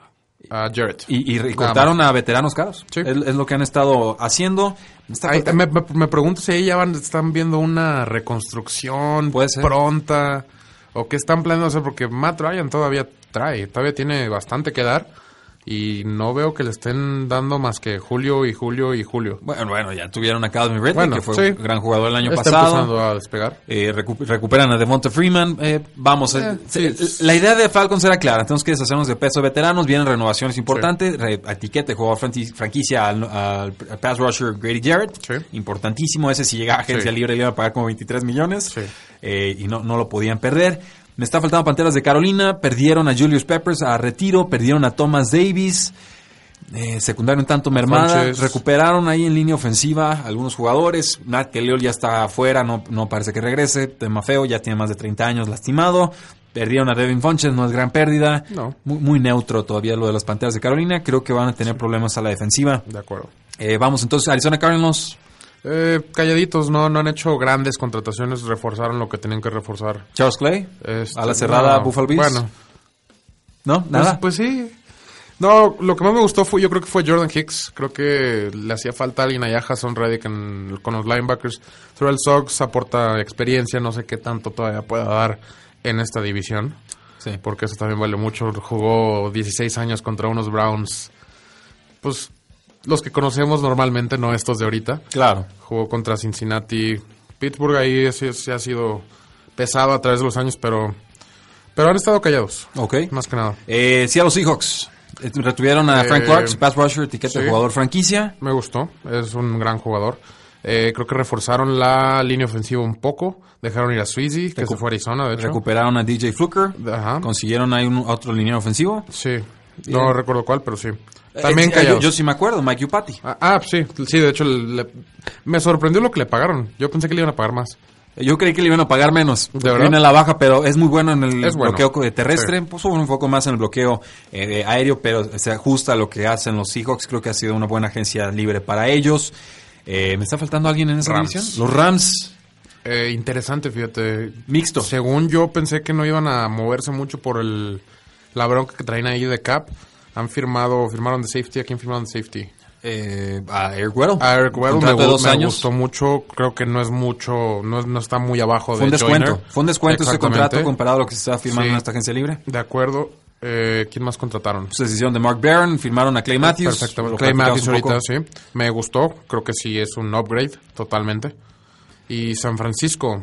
a Jarrett. y, y- cortaron a veteranos caros. Sí. Es, es lo que han estado haciendo. Ay, me, me- me pregunto si ahí ya van, están viendo una reconstrucción Puede ser. pronta o qué están planeando hacer porque Matt Ryan todavía trae, todavía tiene bastante que dar Y no veo que le estén dando más que Julio y Julio y Julio. Bueno, bueno, ya tuvieron a Calvin Ridley, Bueno, que fue sí. un gran jugador el año Está pasado. empezando a despegar. Eh, recu- recuperan a Devonta Freeman. Eh, vamos, eh, Eh, se- la idea de Falcons era clara. Tenemos que deshacernos de peso de veteranos. Vienen renovaciones importantes. Re- etiquete jugador franqui- franquicia al, al pass rusher Grady Jarrett. Sí. Importantísimo. Ese si llega a agencia Sí. libre le iban a pagar como 23 millones. Sí. Eh, y no, no lo podían perder. Me está faltando Panteras de Carolina. Perdieron a Julius Peppers a retiro. Perdieron a Thomas Davis. Eh, secundario un tanto mermada. Sánchez. Recuperaron ahí en línea ofensiva algunos jugadores. Nat Kelly ya está afuera, no, no parece que regrese. Tema feo, ya tiene más de 30 años lastimado. Perdieron a Devin Funches, no es gran pérdida. No. Muy, muy neutro todavía lo de las Panteras de Carolina. Creo que van a tener problemas a la defensiva. De acuerdo. Eh, vamos entonces, Arizona Cardinals. Eh, calladitos, no, no han hecho grandes contrataciones, reforzaron lo que tenían que reforzar. Charles Clay. Este, a la cerrada no, Buffalo Bills. Bueno, ¿No? pues, Nada. pues sí. No, lo que más me gustó fue, yo creo que fue Jordan Hicks. Creo que le hacía falta alguien allá a Jason Reddick en- con los linebackers. Terrell Sox aporta experiencia, no sé qué tanto todavía pueda dar en esta división. Sí. Porque eso también vale mucho. Jugó 16 años contra unos Browns. Pues los que conocemos normalmente, no estos de ahorita. Claro. Jugó contra Cincinnati. Pittsburgh ahí sí, sí ha sido pesado a través de los años, pero, pero han estado callados. Ok. Más que nada. Eh, Seattle Seahawks. Eh, Retuvieron a Eh, Frank Clark, pass rusher, etiqueta de jugador franquicia. Me gustó. Es un gran jugador. Eh, creo que reforzaron la línea ofensiva un poco. Dejaron ir a Sweezy, que se fue a Arizona, de hecho. Recuperaron a DJ Fluker. Ajá. Consiguieron ahí un otro línea ofensivo. Sí. No Eh, recuerdo cuál, pero sí. También Eh, yo, callados. yo sí me acuerdo, Mike Upati. Ah, ah, sí. Sí, de hecho, le- me sorprendió lo que le pagaron. Yo pensé que le iban a pagar más. Yo creí que le iban a pagar menos. porque verdad? Viene a la baja, pero es muy bueno en el bueno. bloqueo terrestre. Puso un poco más en el bloqueo eh, aéreo, pero se ajusta a lo que hacen los Seahawks. Creo que ha sido una buena agencia libre para ellos. Eh, ¿Me está faltando alguien en esa división? Los Rams. Eh, interesante, fíjate. Mixto. Según yo pensé que no iban a moverse mucho por el la bronca que traen ahí de cap. Han firmado, firmaron de safety. ¿A quién firmaron de safety? Eh, a Eric Weddle. A Eric Weddle me, de dos me años. gustó mucho. Creo que no es mucho, no, no está muy abajo Fue un de descuento. Joyner. Fue un descuento ese contrato comparado a lo que se está firmando Sí. en esta agencia libre. De acuerdo. Eh, ¿Quién más contrataron? Pues decisión de Mark Barron, firmaron a Clay Matthews. Perfectamente. Clay Matthews un ahorita, sí. Me gustó. Creo que sí es un upgrade, totalmente. Y San Francisco,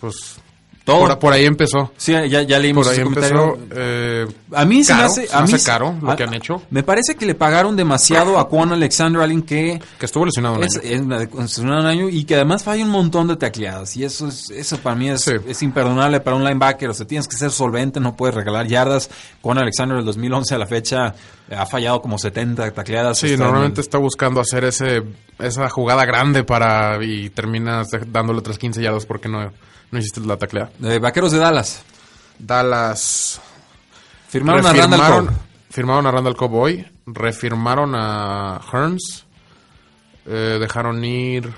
pues... Todo. Por, por ahí empezó. Sí, ya, ya leímos Por ahí empezó. eh, A mí se me caro, hace, se a me mí hace caro lo a- que han hecho. Me parece que le pagaron demasiado a Quan Alexander, alguien que que estuvo lesionado un es, año. es es un año y que además falla un montón de tacleadas. Y eso es, eso para mí es, Sí. es imperdonable para un linebacker. O sea, tienes que ser solvente, no puedes regalar yardas. Quan Alexander del 2011 a la fecha ha fallado como 70 tacleadas. Sí, normalmente el- está buscando hacer ese esa jugada grande para y terminas dándole otras 15 yardas porque no, no hiciste la taclea. Eh, Vaqueros de Dallas. Dallas Firmaron a Randall Cobb. Firmaron a Randall Cobb hoy, refirmaron a Hearns, eh, dejaron ir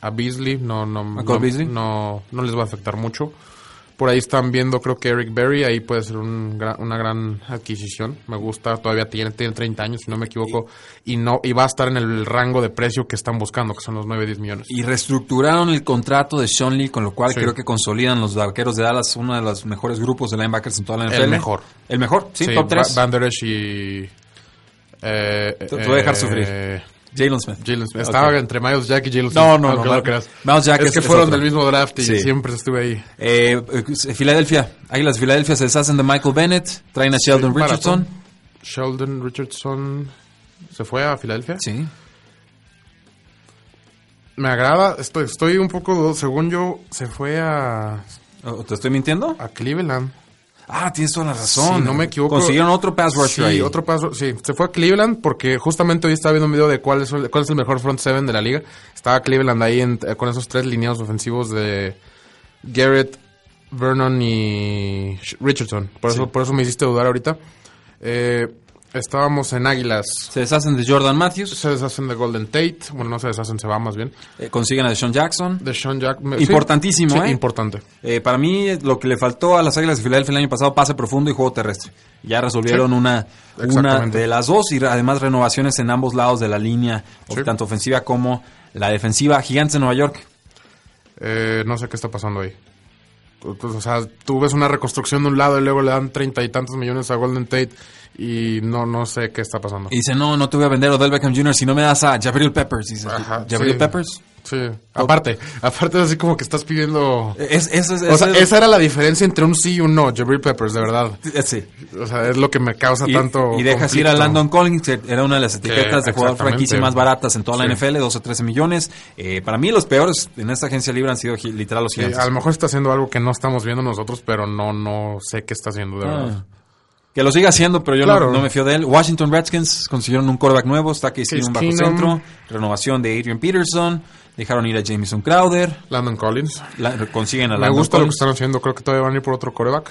a Beasley, no, no, ¿A Cole no, Beasley? no, no les va a afectar mucho. Por ahí están viendo, creo que Eric Berry, ahí puede ser un una gran adquisición. Me gusta, todavía tiene, tiene 30 años, si no me equivoco, y no y va a estar en el rango de precio que están buscando, que son los 9-10 millones. Y reestructuraron el contrato de Sean Lee, con lo cual Sí. creo que consolidan los vaqueros de Dallas, uno de los mejores grupos de linebackers en toda la NFL. El mejor. El mejor, sí, Sí, top 3. Ba- Van Der Esch y... Eh, Te- te voy a dejar eh, sufrir. Jalen Smith. Jalen Smith. Estaba entre Miles Jack y Jalen Smith. No, no, Ah, no, que no. lo creas. Miles Jack es, que es fueron otro. del mismo draft y Sí. siempre estuve ahí. Eh, eh, Filadelfia. Águilas de Filadelfia se deshacen de Michael Bennett. Traen a Sheldon Sí, Richardson. maratón. Sheldon Richardson se fue a Filadelfia. Sí. Me agrada. Estoy, estoy un poco, según yo, se fue a, ¿Te estoy mintiendo? a Cleveland. Ah, tienes toda la razón. Si no me equivoco. Consiguieron otro pass rusher Sí, ahí. otro pass Sí, se fue a Cleveland porque justamente hoy estaba viendo un video de cuál es, el- cuál es el mejor front seven de la liga. Estaba Cleveland ahí en- eh, con esos tres lineados ofensivos de Garrett, Vernon y Richardson. Por eso, por eso me hiciste dudar ahorita. Eh, estábamos en Águilas. Se deshacen de Jordan Matthews. Se deshacen de Golden Tate. Bueno, no se deshacen, se va más bien. eh, consiguen a Deshaun Jackson. De Sean Jack. me- Importantísimo, sí, ¿eh? Importante. Eh, para mí, lo que le faltó a las Águilas de Filadelfia el año pasado, pase profundo y juego terrestre. Ya resolvieron Sí, una, una de las dos y además renovaciones en ambos lados de la línea, Sí. tanto ofensiva como la defensiva. Gigantes de Nueva York. Eh, no sé qué está pasando ahí. Pues, o sea, tú ves una reconstrucción de un lado y luego le dan treinta y tantos millones a Golden Tate y no no sé qué está pasando. Y dice, no, no te voy a vender Odell Beckham Jr. si no me das a Jabril Peppers. Dice, Ajá, ¿Jabril sí. Peppers? Sí, aparte, aparte así como que estás pidiendo... Es, es, es- O sea, es- esa era la diferencia entre un sí y un no, Jabril Peppers, de verdad. eh, sí. O sea, es lo que me causa Y, tanto y dejas ir a. Landon Collins, que era una de las etiquetas de jugador franquicia más baratas en toda la Sí. NFL, 12 o 13 millones. Eh, para mí los peores en esta agencia libre han sido literal los Sí, gigantes. a lo mejor está haciendo algo que no estamos viendo nosotros, pero no no sé qué está haciendo, de verdad. Que lo siga haciendo, pero yo Claro. no, no me fío de él. Washington Redskins consiguieron un quarterback nuevo, está Case Case Keenum bajo Keenum. centro, renovación de Adrian Peterson, dejaron ir a Jameson Crowder, Landon Collins. la- consiguen a Me Landon gusta lo que están haciendo. Creo que todavía van a ir por otro coreback.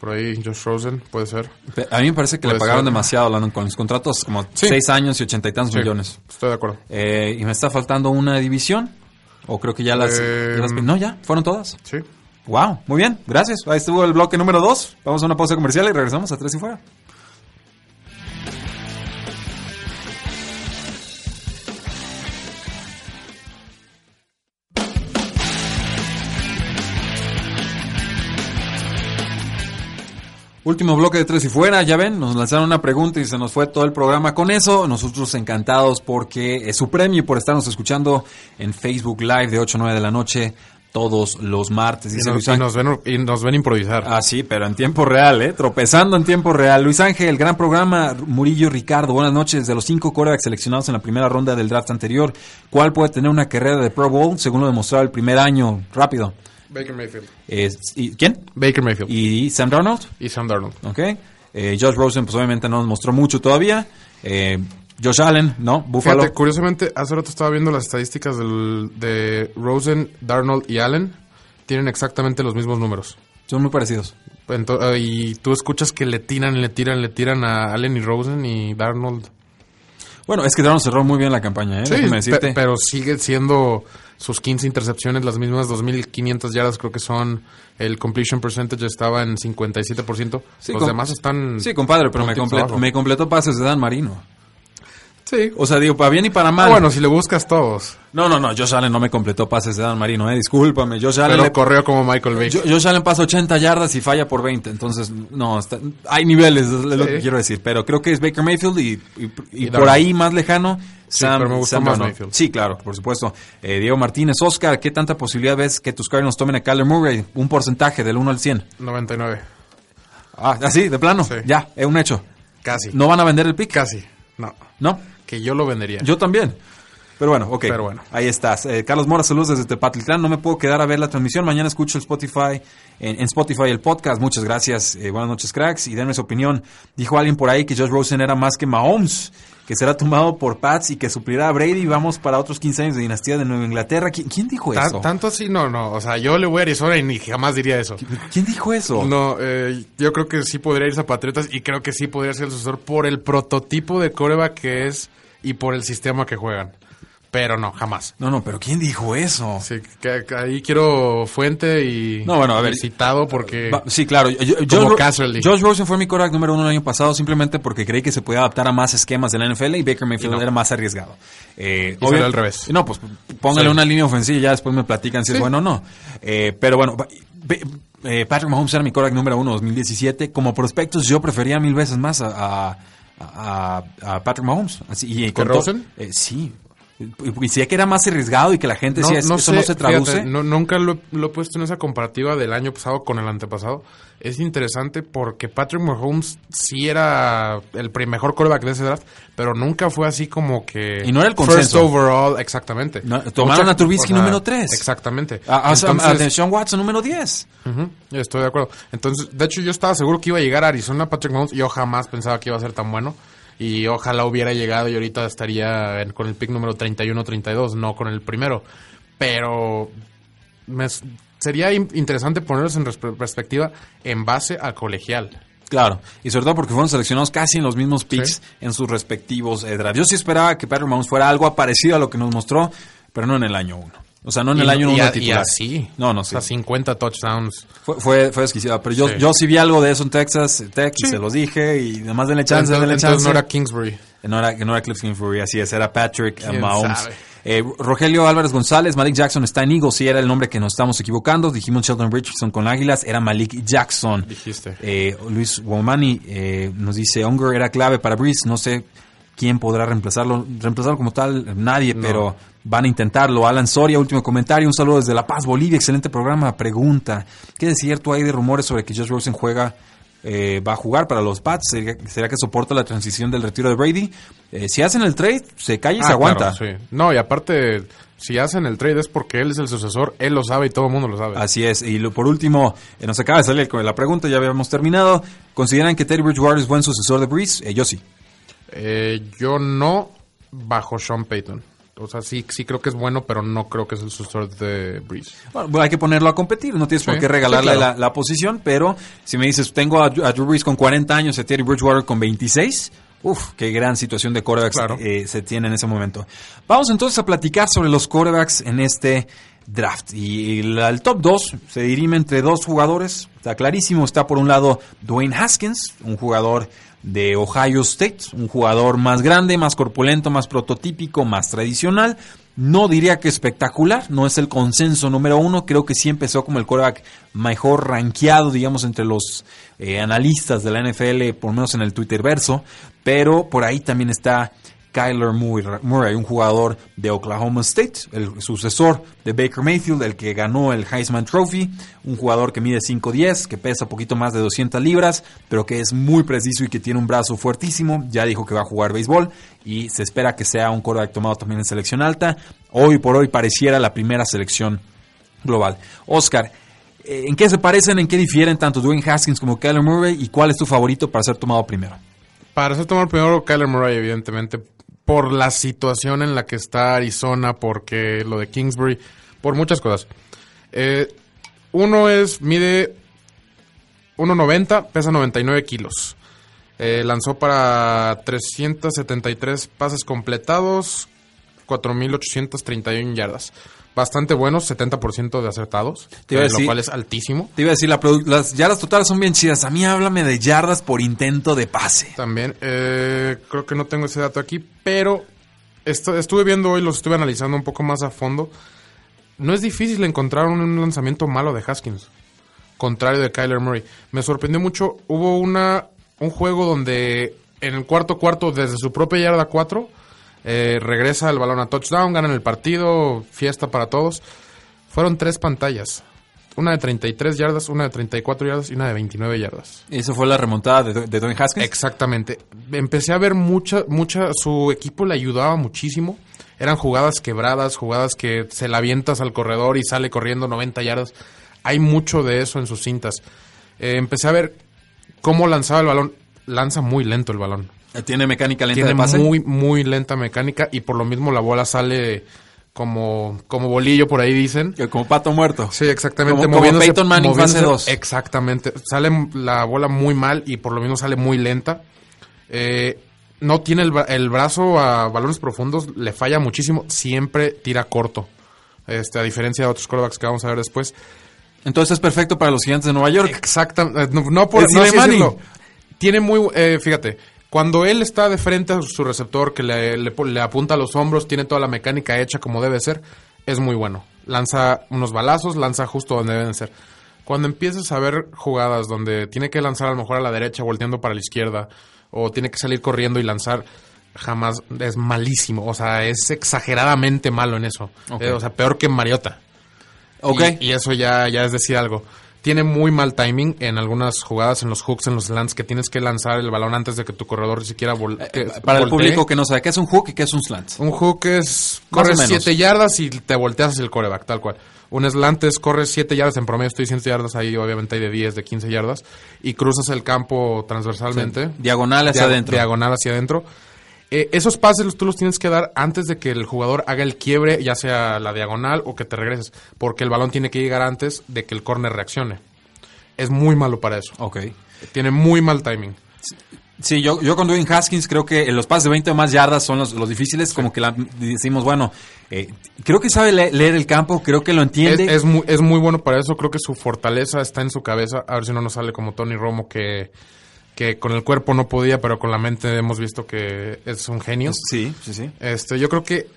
Por ahí, Josh Rosen, puede ser. A mí me parece que le pagaron ser. demasiado a Landon Collins. Contratos como Sí. 6 años y ochenta y tantos Sí, millones. Estoy de acuerdo. Eh, y me está faltando una división. O creo que ya las, Eh, ya las- No, ya, fueron todas. Sí. Wow, muy bien, gracias. Ahí estuvo el bloque número 2. Vamos a una pausa comercial y regresamos a Tres y Fuera. Último bloque de Tres y Fuera, ya ven, nos lanzaron una pregunta y se nos fue todo el programa con eso. Nosotros encantados porque es su premio por estarnos escuchando en Facebook Live de 8 a 9 de la noche todos los martes. Y Dice nos, Luis y Ángel. nos ven, y nos ven improvisar. Ah, sí, pero en tiempo real, ¿eh? Tropezando en tiempo real. Luis Ángel, gran programa. Murillo Ricardo, buenas noches. De los cinco quarterbacks seleccionados en la primera ronda del draft anterior, ¿cuál puede tener una carrera de Pro Bowl según lo demostrado el primer año? Rápido. Baker Mayfield. ¿y, ¿Quién? Baker Mayfield. ¿Y Sam Darnold? Y Sam Darnold. ¿Ok? Eh, Josh Rosen, pues obviamente no nos mostró mucho todavía. Eh, Josh Allen, ¿no? Buffalo. Fíjate, curiosamente, hace rato estaba viendo las estadísticas del- de Rosen, Darnold y Allen. Tienen exactamente los mismos números. Son muy parecidos. Eh, y tú escuchas que le tiran, le tiran, le tiran a Allen y Rosen y Darnold. Bueno, es que Darnold cerró muy bien la campaña, ¿eh? Decirte. pe- pero sigue siendo sus 15 intercepciones, las mismas 2.500 yardas, creo que son. El completion percentage estaba en 57%. Sí, Los demás están. Sí, compadre, pero me completó pases de Dan Marino. Sí. O sea, digo, para bien y para mal. Ah, bueno, si le buscas todos. No, no, no, Josh Allen no me completó pases de Dan Marino, eh, discúlpame. Josh Allen, Pero le- corrió como Michael Vick. Jo- Josh Allen pasa 80 yardas y falla por 20, entonces, no, está- hay niveles, es lo Sí. que quiero decir. Pero creo que es Baker Mayfield y, y- y Y por ahí más lejano, Sam, pero me gustó Sam más Darnold. Mayfield. Sí, claro, por supuesto. Eh, Diego Martínez, Oscar, ¿qué tanta posibilidad ves que tus Cardinals tomen a Kyler Murray? Un porcentaje del 1 al 100. 99. Ah, así, de plano. Sí. Ya, es un hecho. Casi. ¿No van a vender el pick? Casi. No. ¿No? Que yo lo vendería. Yo también. Pero bueno, ok. Pero bueno. Ahí estás. Eh, Carlos Mora, saludos desde Tepatitlán. No me puedo quedar a ver la transmisión. Mañana escucho el Spotify, en, en Spotify el podcast. Muchas gracias. Eh, buenas noches, cracks. Y denme su opinión. Dijo alguien por ahí que Josh Rosen era más que Mahomes, que será tomado por Pats y que suplirá a Brady. Vamos para otros 15 años de dinastía de Nueva Inglaterra. ¿Quién, quién dijo eso? Tanto así, no, no. O sea, yo le voy a Arizona y ni jamás diría eso. ¿Quién dijo eso? No, eh, yo creo que sí podría irse a Patriotas y creo que sí podría ser el sucesor por el prototipo de coreback que es y por el sistema que juegan. Pero no, jamás. No, no, pero ¿quién dijo eso? Sí, que, que ahí quiero fuente y, No, bueno, a ver. citado porque... Va- sí, claro. Yo- yo- Como Josh Rosen fue mi quarterback número uno el año pasado simplemente porque creí que se podía adaptar a más esquemas de la NFL y Baker Mayfield Y no. era más arriesgado. Eh, Y obvio- al revés. No, pues póngale Sí. una línea ofensiva y ya después me platican si es bueno o no. Eh, pero bueno, eh, Patrick Mahomes era mi quarterback número uno 2017. Como prospectos yo prefería mil veces más a, a, a- a Patrick Mahomes. Así, y con Rosen? eh, sí. Sé que era más arriesgado y que la gente decía, eso no se fíjate, traduce. no- nunca lo, lo he puesto en esa comparativa del año pasado con el antepasado. Es interesante porque Patrick Mahomes sí era el mejor quarterback de ese draft, pero nunca fue así como que... Y no era el First consenso. overall, exactamente. No, tomaron a Trubisky número tres. Exactamente. A, a- Entonces- Watson número 10. Ujú, estoy de acuerdo. Entonces, de hecho, yo estaba seguro que iba a llegar a Arizona Patrick Mahomes. Yo jamás pensaba que iba a ser tan bueno. Y ojalá hubiera llegado y ahorita estaría en- con el pick número 31-32, no con el primero. Pero me- sería in- interesante ponerlos en perspectiva en base al colegial. Claro, y sobre todo porque fueron seleccionados casi en los mismos picks Sí. en sus respectivos drafts. Yo sí esperaba que Patrick Mahomes fuera algo parecido a lo que nos mostró, pero no en el año 1. O sea, no en el Y- año y 1 a- de y titular. así. No, no, O sí. sea, 50 touchdowns. Fue, fue, fue exquisita, pero yo, Sí. yo sí vi algo de eso en Texas Tech y Sí. se los dije y además denle chance, entonces, denle entonces chance. no era Kingsbury. No era, no era Cliff Kingsbury, así es, era Patrick ¿Quién Mahomes. sabe? Eh, Rogelio Álvarez González, Malik Jackson está en Eagles, sí era el nombre que nos estamos equivocando. Dijimos Sheldon Richardson con Águilas, era Malik Jackson. Dijiste. Eh, Luis Womani eh, nos dice, Unger era clave para Breeze, no sé quién podrá reemplazarlo, reemplazarlo como tal, nadie, pero van a intentarlo. Alan Soria, último comentario, un saludo desde La Paz, Bolivia, excelente programa, pregunta, ¿qué de cierto hay de rumores sobre que Josh Rosen juega, eh, va a jugar para los Pats? ¿Será, será que soporta la transición del retiro de Brady? Eh, si hacen el trade, se calla y se Ah, aguanta. claro, sí. No, y aparte, si hacen el trade es porque él es el sucesor, él lo sabe y todo el mundo lo sabe. Así es. Y lo, por último, eh, nos acaba de salir con la pregunta, ya habíamos terminado. ¿Consideran que Teddy Bridgewater es buen sucesor de Breeze? Eh, yo sí. Eh, yo no bajo Sean Payton. O sea, sí, sí creo que es bueno, pero no creo que es el sucesor de Breeze. Bueno, hay que ponerlo a competir, no tienes por qué regalarle sí, claro. la, la posición, pero si me dices, tengo a, a Drew Brees con 40 años a Teddy Bridgewater con 26, uff, qué gran situación de Claro. eh, se tiene en ese momento. Vamos entonces a platicar sobre los quarterbacks en este draft. Y la- el top 2 se dirime entre dos jugadores, está clarísimo, está por un lado Dwayne Haskins, un jugador de Ohio State, un jugador más grande, más corpulento, más prototípico, más tradicional. No diría que espectacular, no es el consenso número uno. Creo que sí empezó como el quarterback mejor rankeado, digamos, entre los eh, analistas de la NFL, por lo menos en el Twitter verso. Pero por ahí también está Kyler Murray, un jugador de Oklahoma State, el sucesor de Baker Mayfield, el que ganó el Heisman Trophy, un jugador que mide 5'10, que pesa poquito más de 200 libras, pero que es muy preciso y que tiene un brazo fuertísimo. Ya dijo que va a jugar béisbol y se espera que sea un quarterback tomado también en selección alta. Hoy por hoy pareciera la primera selección global. Oscar, eh, ¿en qué se parecen, en qué difieren tanto Dwayne Haskins como Kyler Murray y cuál es tu favorito para ser tomado primero? Para ser tomar primero Kyler Murray, evidentemente, por la situación en la que está Arizona, porque lo de Kingsbury, por muchas cosas. Eh, uno es, mide 1.90, pesa 99 kilos. Eh, lanzó para 373 pases completados, 4.831 yardas. Bastante buenos, 70% de acertados, Te iba a eh, lo decir- cual es altísimo. Te iba a decir, la las yardas totales son bien chidas. A mí háblame de yardas por intento de pase. También, eh, creo que no tengo ese dato aquí, pero esto, estuve viendo hoy, los estuve analizando un poco más a fondo. No es difícil encontrar un lanzamiento malo de Haskins, contrario de Kyler Murray. Me sorprendió mucho, hubo una, un juego donde en el cuarto cuarto, desde su propia yarda 4, eh, regresa el balón a touchdown, ganan el partido, fiesta para todos. Fueron tres pantallas, una de 33 yardas, una de 34 yardas y una de 29 yardas. Eso fue la remontada de, de Dwayne Haskins. Exactamente. Empecé a ver mucha, mucha, su equipo le ayudaba muchísimo. Eran jugadas quebradas, jugadas que se la avientas al corredor y sale corriendo 90 yardas. Hay mucho de eso en sus cintas. Eh, empecé a ver cómo lanzaba el balón. Lanza muy lento el balón. Tiene mecánica lenta Tiene de pase. muy, muy lenta mecánica y por lo mismo la bola sale como, como bolillo, por ahí dicen. Como pato muerto. Sí, exactamente. Como- como Peyton Manning fase moviéndose- dos. Exactamente. Sale la bola muy mal y por lo mismo sale muy lenta. Eh, no tiene el, bra- el brazo a balones profundos, le falla muchísimo. Siempre tira corto. Este, a diferencia de otros quarterbacks que vamos a ver después. Entonces es perfecto para los gigantes de Nueva York. Exactamente. No, no por Es no decirlo. Tiene muy. eh, fíjate. Cuando él está de frente a su receptor, que le, le pon- le apunta a los hombros, tiene toda la mecánica hecha como debe ser, es muy bueno. Lanza unos balazos, lanza justo donde deben ser. Cuando empiezas a ver jugadas donde tiene que lanzar a lo mejor a la derecha, volteando para la izquierda, o tiene que salir corriendo y lanzar, jamás es malísimo. O sea, es exageradamente malo en eso. Eh, o sea, peor que Mariota. Ok. Y, y eso ya, ya es decir algo. Tiene muy mal timing en algunas jugadas, en los hooks, en los lands, que tienes que lanzar el balón antes de que tu corredor siquiera Eh, para el público que no sabe qué es un hook y qué es un slant. Un hook es corres menos. 7 yardas y te volteas hacia el coreback, tal cual. Un slant es corres 7 yardas, en promedio estoy diciendo yardas, ahí obviamente hay de 10, de 15 yardas, y cruzas el campo transversalmente. Diagonal hacia Dia- adentro. Diagonal hacia adentro. Eh, esos pases tú los tienes que dar antes de que el jugador haga el quiebre, ya sea la diagonal o que te regreses, porque el balón tiene que llegar antes de que el corner reaccione. Es muy malo para eso. Ok. Tiene muy mal timing. Sí, yo, yo con Dwayne Haskins creo que los pases de 20 o más yardas son los, los difíciles, como que la- decimos, bueno, eh, creo que sabe le- leer el campo, creo que lo Es, entiende. es muy, es muy bueno para eso. Creo que su fortaleza está en su cabeza. A ver si no nos sale como Tony Romo que que con el cuerpo no podía, pero con la mente hemos visto que es un genio. Sí, sí, sí. Este, yo creo que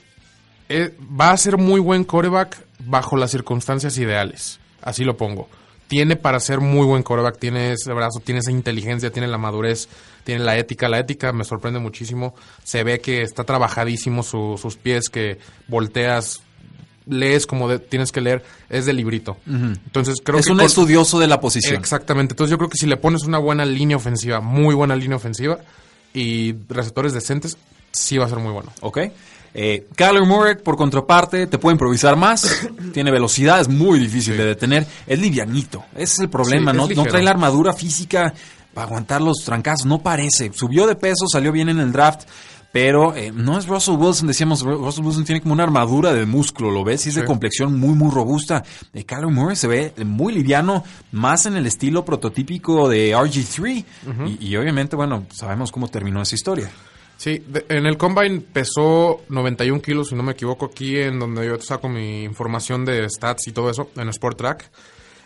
eh, va a ser muy buen coreback bajo las circunstancias ideales. Así lo pongo. Tiene para ser muy buen coreback, tiene ese brazo, tiene esa inteligencia, tiene la madurez, tiene la ética. La ética me sorprende muchísimo. Se ve que está trabajadísimo su- sus pies, que volteas, lees como de- tienes que leer, es de librito. Entonces creo es que un con- estudioso de la posición. Exactamente. Entonces yo creo que si le pones una buena línea ofensiva, muy buena línea ofensiva y receptores decentes, sí va a ser muy bueno. Ok. Eh, Kyler Murray, por contraparte, te puede improvisar más. tiene velocidad, es muy difícil de detener. Es livianito. Ese es el problema. Sí, no, no trae la armadura física para aguantar los trancazos. No parece. Subió de peso, salió bien en el draft. Pero eh, no es Russell Wilson, decíamos, Ru- Russell Wilson tiene como una armadura de músculo, ¿lo ves? Y es de complexión muy, muy robusta. Eh, Kyler Murray se ve muy liviano, más en el estilo prototípico de RG3. y, y obviamente, bueno, sabemos cómo terminó esa historia. Sí, de- en el Combine pesó 91 kilos, si no me equivoco, aquí en donde yo saco mi información de stats y todo eso, en Sport Track.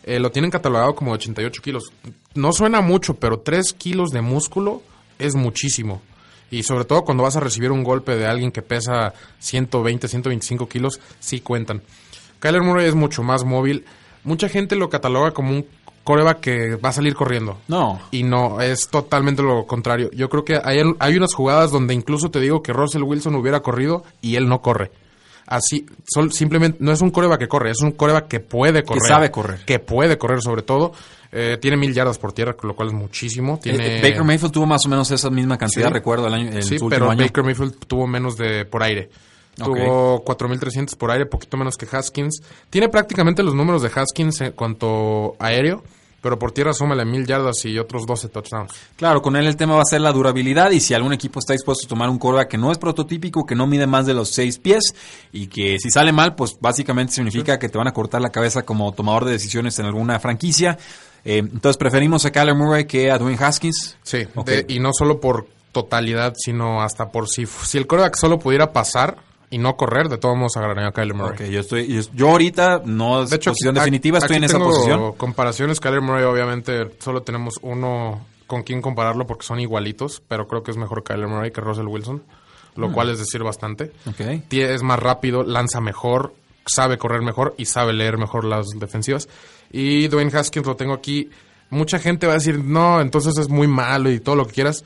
Eh, lo tienen catalogado como 88 kilos. No suena mucho, pero 3 kilos de músculo es muchísimo. Y sobre todo cuando vas a recibir un golpe de alguien que pesa 120, 125 kilos, sí cuentan. Kyler Murray es mucho más móvil. Mucha gente lo cataloga como un coreback que va a salir corriendo. No, Y no, es totalmente lo contrario. Yo creo que hay, hay unas jugadas donde incluso te digo que Russell Wilson hubiera corrido y él no corre. Así, sol- simplemente no es un coreback que corre, es un coreback que puede correr. sabe correr. Que puede correr sobre todo. Eh, tiene mil yardas por tierra, lo cual es muchísimo. Tiene, Eh, Baker Mayfield tuvo más o menos esa misma cantidad, Sí. recuerdo, el año, el Sí, pero año. Baker Mayfield tuvo menos de por aire. Ok. Tuvo 4.300 por aire, poquito menos que Haskins. Tiene prácticamente los números de Haskins en cuanto aéreo, pero por tierra súmale mil yardas y otros 12 touchdowns. Claro, con él el tema va a ser la durabilidad y si algún equipo está dispuesto a tomar un coreback que no es prototípico, que no mide más de los seis pies y que si sale mal, pues básicamente significa que te van a cortar la cabeza como tomador de decisiones en alguna franquicia. Eh, entonces preferimos a Kyler Murray que a Dwayne Haskins. Sí, de- y no solo por totalidad, sino hasta por si, si el coreback solo pudiera pasar y no correr, de todos modos agarraría a Kyler Murray. Ok, yo estoy, yo, yo ahorita no es De hecho, posición aquí- definitiva, estoy en esa tengo posición. comparaciones, Kyler Murray obviamente solo tenemos uno con quien compararlo porque son igualitos, pero creo que es mejor Kyler Murray que Russell Wilson, lo Mm. cual es decir bastante. Ok. Tie- Es más rápido, lanza mejor, sabe correr mejor y sabe leer mejor las defensivas. Y Dwayne Haskins lo tengo aquí. Mucha gente va a decir, no, entonces es muy malo y todo lo que quieras.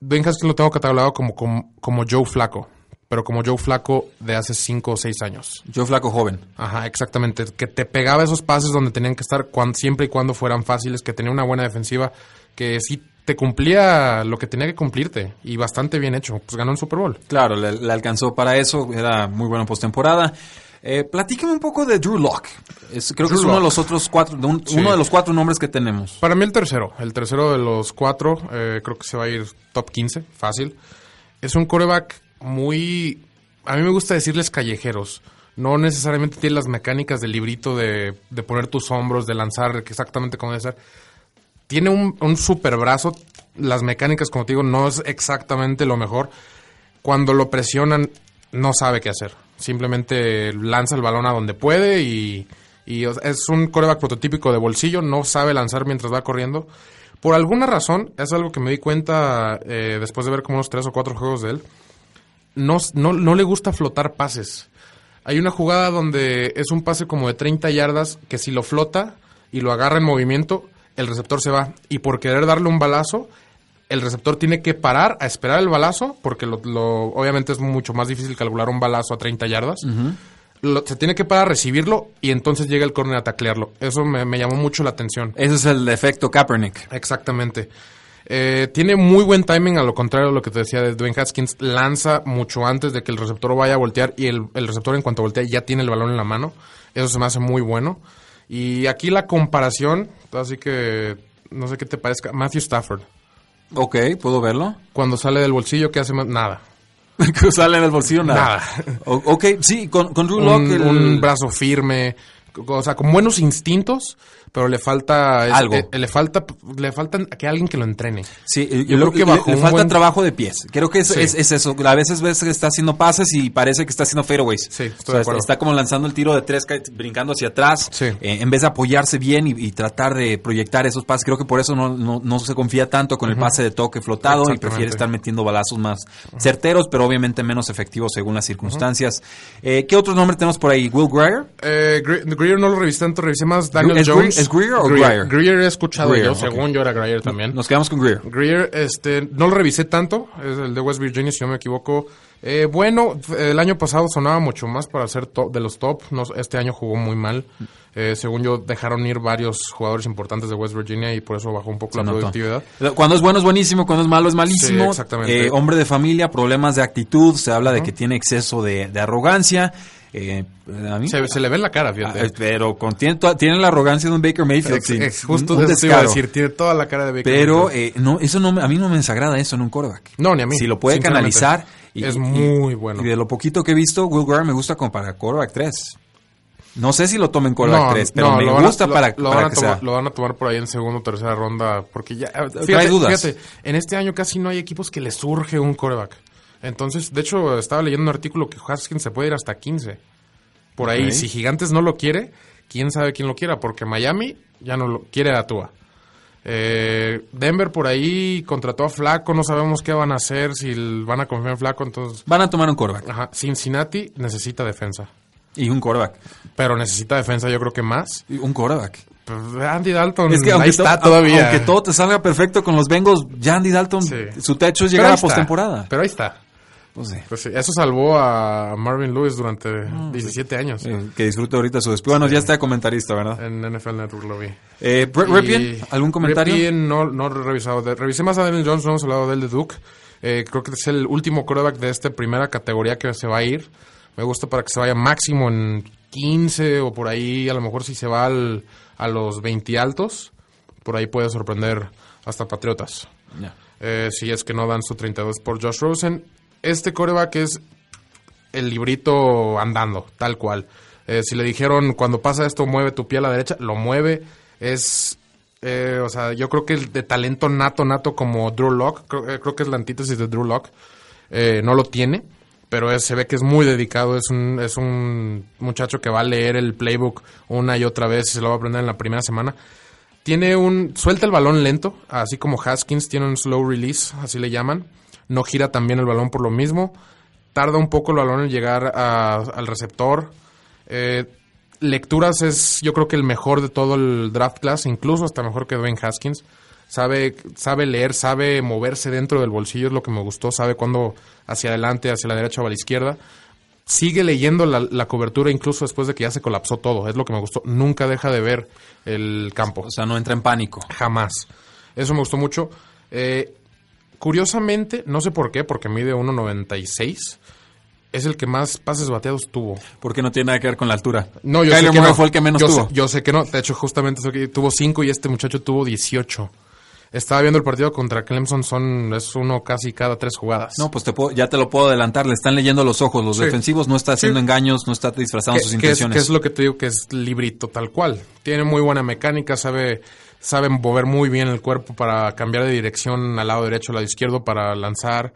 Dwayne Haskins lo tengo catalogado como, como, como Joe Flaco, pero como Joe Flaco de hace 5 o 6 años. Yo flaco joven. Ajá, exactamente. Que te pegaba esos pases donde tenían que estar siempre y cuando fueran fáciles, que tenía una buena defensiva, que sí te cumplía lo que tenía que cumplirte y bastante bien hecho. Pues ganó un Super Bowl. Claro, le, le alcanzó para eso, era muy bueno en postemporada. Eh, platícame un poco de Drew Lock. Es, creo que es uno de los otros cuatro, de un- Sí. uno de los cuatro nombres que tenemos. Para mí el tercero, el tercero de los cuatro, eh, creo que se va a ir top 15, fácil. Es un coreback muy, a mí me gusta decirles callejeros. No necesariamente tiene las mecánicas del librito de, de poner tus hombros, de lanzar exactamente como debe ser. Tiene un, un super brazo. Las mecánicas, como te digo, no es exactamente lo mejor. Cuando lo presionan, no sabe qué hacer. Simplemente lanza el balón a donde puede y, es un coreback prototípico de bolsillo. No sabe lanzar mientras va corriendo. Por alguna razón, es algo que me di cuenta eh, después de ver como unos tres o cuatro juegos de él. No, no, no le gusta flotar pases. Hay una jugada donde es un pase como de 30 yardas que si lo flota y lo agarra en movimiento, el receptor se va. Y por querer darle un balazo, el receptor tiene que parar a esperar el balazo, porque lo, lo- obviamente es mucho más difícil calcular un balazo a 30 yardas. Lo- se tiene que parar a recibirlo y entonces llega el córner a taclearlo. Eso me, me llamó mucho la atención. Ese es el efecto Kaepernick. Exactamente. Eh, tiene muy buen timing, a lo contrario de lo que te decía de Dwayne Haskins. Lanza mucho antes de que el receptor vaya a voltear y el, el receptor en cuanto voltea ya tiene el balón en la mano. Eso se me hace muy bueno. Y aquí la comparación, así que no sé qué te parezca. Matthew Stafford, Ok, ¿puedo verlo? cuando sale del bolsillo, ¿qué hace? Ma- Nada. que sale del bolsillo nada. Nada. O- ok, sí, con, con Drew Lock Un, el- un brazo firme, o sea, con buenos instintos, pero le falta es- Algo. eh, le falta le que alguien que lo entrene. Sí, yo Yo creo que le, bajo le un falta buen- trabajo de pies. Creo que es, Sí. es, es eso. A veces ves que está haciendo pases y parece que está haciendo fadeaways. Sí, estoy O sea, de acuerdo. Está como lanzando el tiro de tres, ca- brincando hacia atrás, Sí. eh, en vez de apoyarse bien y, y tratar de proyectar esos pases. Creo que por eso no, no, no se confía tanto con el pase de toque flotado y prefiere estar metiendo balazos más certeros, pero obviamente menos efectivos según las circunstancias. Eh, ¿Qué otros nombres tenemos por ahí? Will Greer. Eh, Gre- Greer no lo revisé tanto, revisé más Daniel ¿Es Greer- Jones. Es Greer o Greer? Greer he escuchado Greer, yo, ok. según yo era Greer también. Nos quedamos con Greer. Greer, este, no lo revisé tanto, es el de West Virginia, si no me equivoco. Eh, bueno, el año pasado sonaba mucho más para ser top, de los top, no, este año jugó muy mal. Eh, según yo, dejaron ir varios jugadores importantes de West Virginia y por eso bajó un poco la notó. productividad. Cuando es bueno es buenísimo, cuando es malo es malísimo. Sí, exactamente. Eh, hombre de familia, problemas de actitud, se habla de que tiene exceso de, de arrogancia. Eh, a mí, Se, se le ve en la cara, Ah, fíjate. eh, pero con- tiene, la arrogancia de un Baker Mayfield. Ex- sí. ex- justo Un- un de eso te iba a decir, tiene toda la cara de Baker Pero Mayfield. eh, no, eso no, a mí no me desagrada eso en un quarterback. No, ni a mí, Si lo puede canalizar. Es muy bueno. Y de lo poquito que he visto, Will Guerrero me gusta como para quarterback 3. No sé si lo tomen quarterback 3, pero me lo van a- gusta lo- para, lo, para van a que tomar, sea. lo van a tomar por ahí en segunda o tercera ronda porque ya fíjate, dudas. fíjate, en este año casi no hay equipos que le surge un coreback. Entonces, de hecho, estaba leyendo un artículo que Haskins se puede ir hasta 15. Por ahí, si Gigantes no lo quiere, quién sabe quién lo quiera, porque Miami ya no lo quiere a Tua. Eh, Denver por ahí contrató a Flaco, no sabemos qué van a hacer, si van a confiar en Flaco, entonces... Van a tomar un quarterback Ajá, Cincinnati necesita defensa, y un quarterback. pero necesita defensa yo creo que más. Y Un quarterback. Pues, Andy Dalton Es que ahí está to- todavía. aunque todo te salga perfecto con los Bengals, ya Andy Dalton, Sí. su techo es llegar a postemporada. Pero ahí está. Pues sí. Pues sí, eso salvó a Marvin Lewis durante 17 años. Eh, que disfrute ahorita su despido. Bueno, ya está comentarista, ¿verdad? En NFL Network lo vi. Eh, ¿algún comentario? Ripien no, no he revisado. Revisé más a Daniel Jones, no hemos hablado de él de Duke. Eh, creo que es el último quarterback de esta primera categoría que se va a ir. Me gusta para que se vaya máximo en 15 o por ahí, a lo mejor si se va al- a los 20 altos, por ahí puede sorprender hasta Patriotas. Ya. Eh, si es que no dan su 32 por Josh Rosen. Este coreback es el librito andando, tal cual. Eh, si le dijeron, cuando pasa esto, mueve tu pie a la derecha, lo mueve. Es, eh, o sea, yo creo que el de talento nato, nato como Drew Lock, creo, eh, creo que es la antítesis de Drew Lock, eh, no lo tiene. Pero es- se ve que es muy dedicado, es un, es un muchacho que va a leer el playbook una y otra vez, se lo va a aprender en la primera semana. Tiene un. Suelta el balón lento, así como Haskins tiene un slow release, así le llaman. No gira también el balón por lo mismo. Tarda un poco el balón en llegar a- al receptor. Eh, lecturas es, yo creo que el mejor de todo el draft class, incluso hasta mejor que Dwayne Haskins. Sabe, sabe leer, sabe moverse dentro del bolsillo, es lo que me gustó. Sabe cuándo hacia adelante, hacia la derecha o a la izquierda. Sigue leyendo la, la cobertura incluso después de que ya se colapsó todo. Es lo que me gustó. Nunca deja de ver el campo. O sea, no entra en pánico. Jamás. Eso me gustó mucho. Eh, curiosamente, no sé por qué, porque mide 1.96. Es el que más pases bateados tuvo. Porque no tiene nada que ver con la altura. No, yo Kyler sé que Murray no. fue el que menos yo tuvo. Sé, yo sé que no. De hecho, justamente eso que tuvo 5 y este muchacho tuvo 18. Estaba viendo el partido contra Clemson, son es uno casi cada tres jugadas. No, pues te puedo- ya te lo puedo adelantar. Le están leyendo los ojos. Los Sí. defensivos no está haciendo Sí. engaños, no está disfrazando ¿Qué, sus qué es, intenciones. qué es lo que te digo que es librito tal cual? Tiene muy buena mecánica, sabe, sabe mover muy bien el cuerpo para cambiar de dirección al lado derecho, al lado izquierdo para lanzar.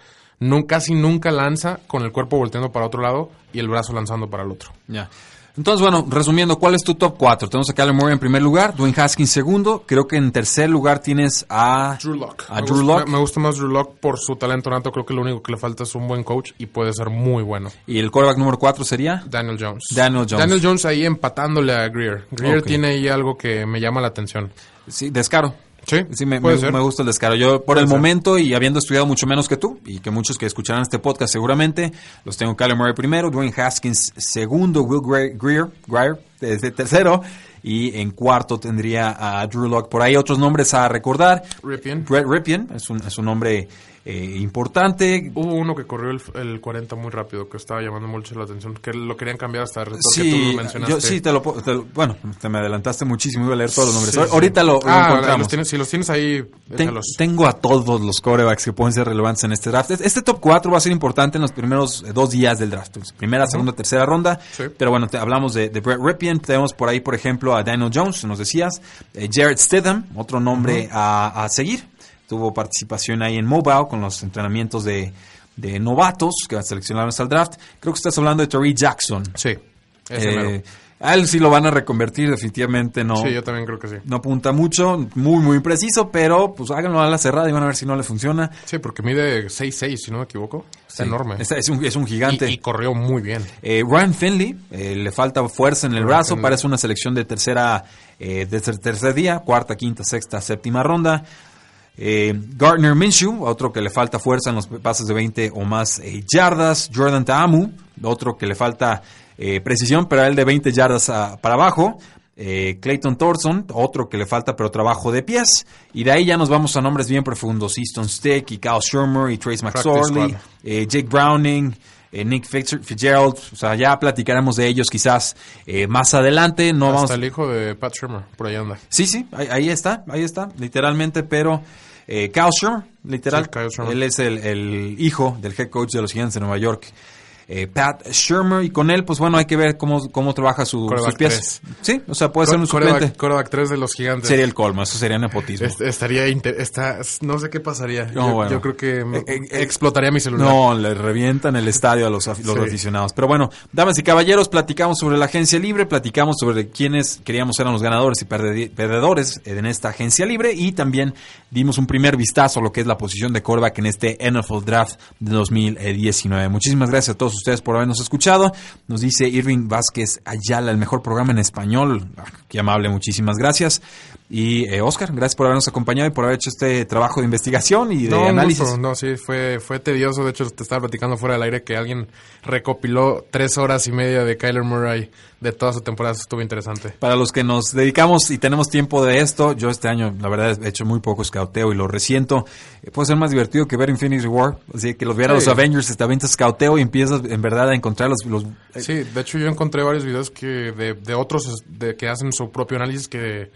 Casi nunca lanza con el cuerpo volteando para otro lado y el brazo lanzando para el otro. Ya. Entonces, bueno, resumiendo, ¿cuál es tu top 4? Tenemos a Kyler Murray en primer lugar, Dwayne Haskins segundo. Creo que en tercer lugar tienes a Drew Lock. A me, Drew gusta, Lock. me gusta más Drew Lock por su talento nato. Creo que lo único que le falta es un buen coach y puede ser muy bueno. Y el quarterback número 4 sería Daniel Jones. Daniel Jones. Daniel Jones ahí empatándole a Greer. Greer tiene ahí algo que me llama la atención. Sí, descaro. Sí, Sí, me, me- me gusta el descaro. Yo, por Puede el ser. momento, y habiendo estudiado mucho menos que tú, y que muchos que escucharán este podcast seguramente, los tengo Kyler Murray primero, Dwayne Haskins segundo, Will Gre- Greer, Greer desde tercero, y en cuarto tendría a Drew Lock. Por ahí otros nombres a recordar. Ripien. Brett Ripien es un, es un nombre eh, importante. Hubo uno que corrió el, el 40 muy rápido, que estaba llamando mucho la atención, que lo querían cambiar hasta el retorno que tú lo mencionaste. yo sí te lo, te lo- bueno, te me adelantaste muchísimo, iba a leer todos los nombres. Sí, Ahor- sí. Ahorita lo, lo Ah, encontramos. los tienes- si los tienes ahí, Ten- tengo a todos los corebacks que pueden ser relevantes en este draft. Este top 4 va a ser importante en los primeros eh, dos días del draft. Pues, Primera, segunda, tercera ronda. Pero bueno, te- hablamos de, de Brett Ripien. Tenemos por ahí, por ejemplo, a Daniel Jones, nos decías. Eh, Jared Stidham, otro nombre a, a seguir. Tuvo participación ahí en Mobile con los entrenamientos de, de novatos que seleccionaron hasta el draft. Creo que estás hablando de Torrey Jackson. Sí, Eh, a él sí lo van a reconvertir, definitivamente no. Sí, yo también creo que sí. No apunta mucho, muy, muy preciso, pero pues háganlo a la cerrada y van a ver si no le funciona. Sí, porque mide 6'6", si no me equivoco. Está Sí. enorme. Es, es un, es un gigante. y, y corrió muy bien. Eh, Ryan Finley, eh, le falta fuerza en el Ryan brazo, Finley. parece una selección de tercera, eh, de ter- tercer día, cuarta, quinta, sexta, séptima ronda. Eh, Gardner Minshew, otro que le falta fuerza en los pases de 20 o más eh, yardas. Jordan Taamu, otro que le falta eh, precisión, pero a él de 20 yardas a- para abajo. Clayton Thorson, otro que le falta pero trabajo de pies. Y de ahí ya nos vamos a nombres bien profundos. Easton Stick y Kyle Shermer y Trace McSorley, Jake Browning, eh, Nick Fitz- Fitzgerald. O sea, ya platicaremos de ellos quizás eh, más adelante. No vamos Hasta el hijo de Pat Shermer, por ahí anda. Sí, sí, ahí, ahí está, ahí está, literalmente, pero eh, Kyle Shermer, literal, Sí, Kyle Shermer. él es el, el hijo del head coach de los Gigantes de Nueva York. Eh, Pat Shermer y con él pues bueno hay que ver cómo, cómo trabaja su, sus pies tres. sí o sea puede ser un Coreback, suplente coreback 3 de los gigantes. sería el colmo eso sería nepotismo Est- estaría inter- está, no sé qué pasaría. No, yo, bueno. yo creo que me- Eh, eh, eh, explotaría mi celular. No, le revientan el estadio a los, afi- los Sí. aficionados. Pero bueno, damas y caballeros, platicamos sobre la agencia libre, platicamos sobre quiénes queríamos eran los ganadores y perdedores en esta agencia libre y también dimos un primer vistazo a lo que es la posición de quarterback en este NFL Draft de 2019. Muchísimas gracias a todos ustedes por habernos escuchado. Nos dice Irving Vázquez Ayala, el mejor programa en español. Ah, Qué amable, muchísimas gracias. Y eh, Oscar, gracias por habernos acompañado y por haber hecho este trabajo de investigación y de No, análisis. gusto. no, sí, fue, fue tedioso. De hecho, te estaba platicando fuera del aire que alguien recopiló tres horas y media de Kyler Murray de toda su temporada. Eso estuvo interesante. Para los que nos dedicamos y tenemos tiempo de esto, yo este año, la verdad, he hecho muy poco scouteo y lo resiento. Eh, puede ser más divertido que ver Infinity War. Así que los viera Sí. los Avengers, te avientas scouteo y empiezas en verdad a encontrar los. los- eh, Sí, de hecho yo encontré varios videos que de, de otros de, que hacen su propio análisis que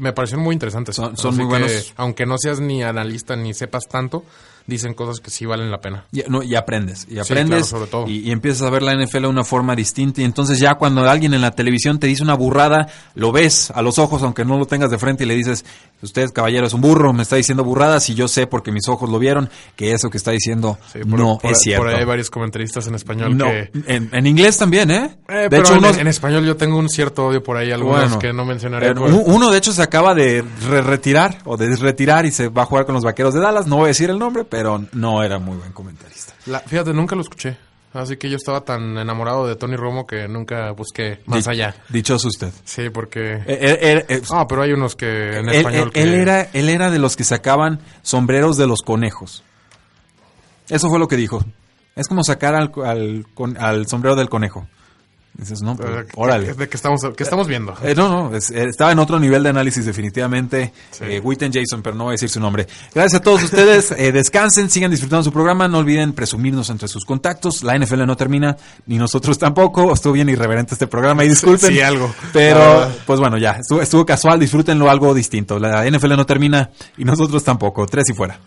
me parecieron muy interesantes. Son- muy que, buenos. Aunque no seas ni analista ni sepas tanto, dicen cosas que sí valen la pena. y, no, y aprendes, y Sí, aprendes, claro, sobre todo. Y, y empiezas a ver la NFL de una forma distinta. Y entonces ya cuando alguien en la televisión te dice una burrada, lo ves a los ojos, aunque no lo tengas de frente, y le dices, usted caballero es un burro, me está diciendo burradas, y yo sé porque mis ojos lo vieron, que eso que está diciendo Sí, por- no por- es cierto. Por ahí hay varios comentaristas en español No, que... en, en inglés también, ¿eh? Eh, de pero hecho, en, unos, en español yo tengo un cierto odio por ahí, algunos Bueno, que no mencionaré. por- Uno de hecho se acaba de re- retirar o de desretirar y se va a jugar con los vaqueros de Dallas. No voy a decir el nombre, pero no era muy buen comentarista. La- fíjate, nunca lo escuché. Así que yo estaba tan enamorado de Tony Romo que nunca busqué más allá. Dichoso usted. Sí, porque... Eh, eh, eh, eh, Ah, pero hay unos que en él, español él- que... él era, él era de los que sacaban sombreros de los conejos. Eso fue lo que dijo. Es como sacar al, al, al sombrero del conejo. Dices, no, pues, órale. ¿De qué estamos, qué estamos viendo? Eh, no, no, es- eh, estaba en otro nivel de análisis definitivamente. Sí. Eh, Witten Jason, pero no voy a decir su nombre. Gracias a todos ustedes. eh, descansen, sigan disfrutando su programa. No olviden presumirnos entre sus contactos. La NFL no termina, ni nosotros tampoco. Estuvo bien irreverente este programa y disculpen. sí, algo. Pero, pues bueno, ya, estuvo, estuvo casual. Disfrútenlo algo distinto. La NFL no termina y nosotros tampoco. Tres y fuera.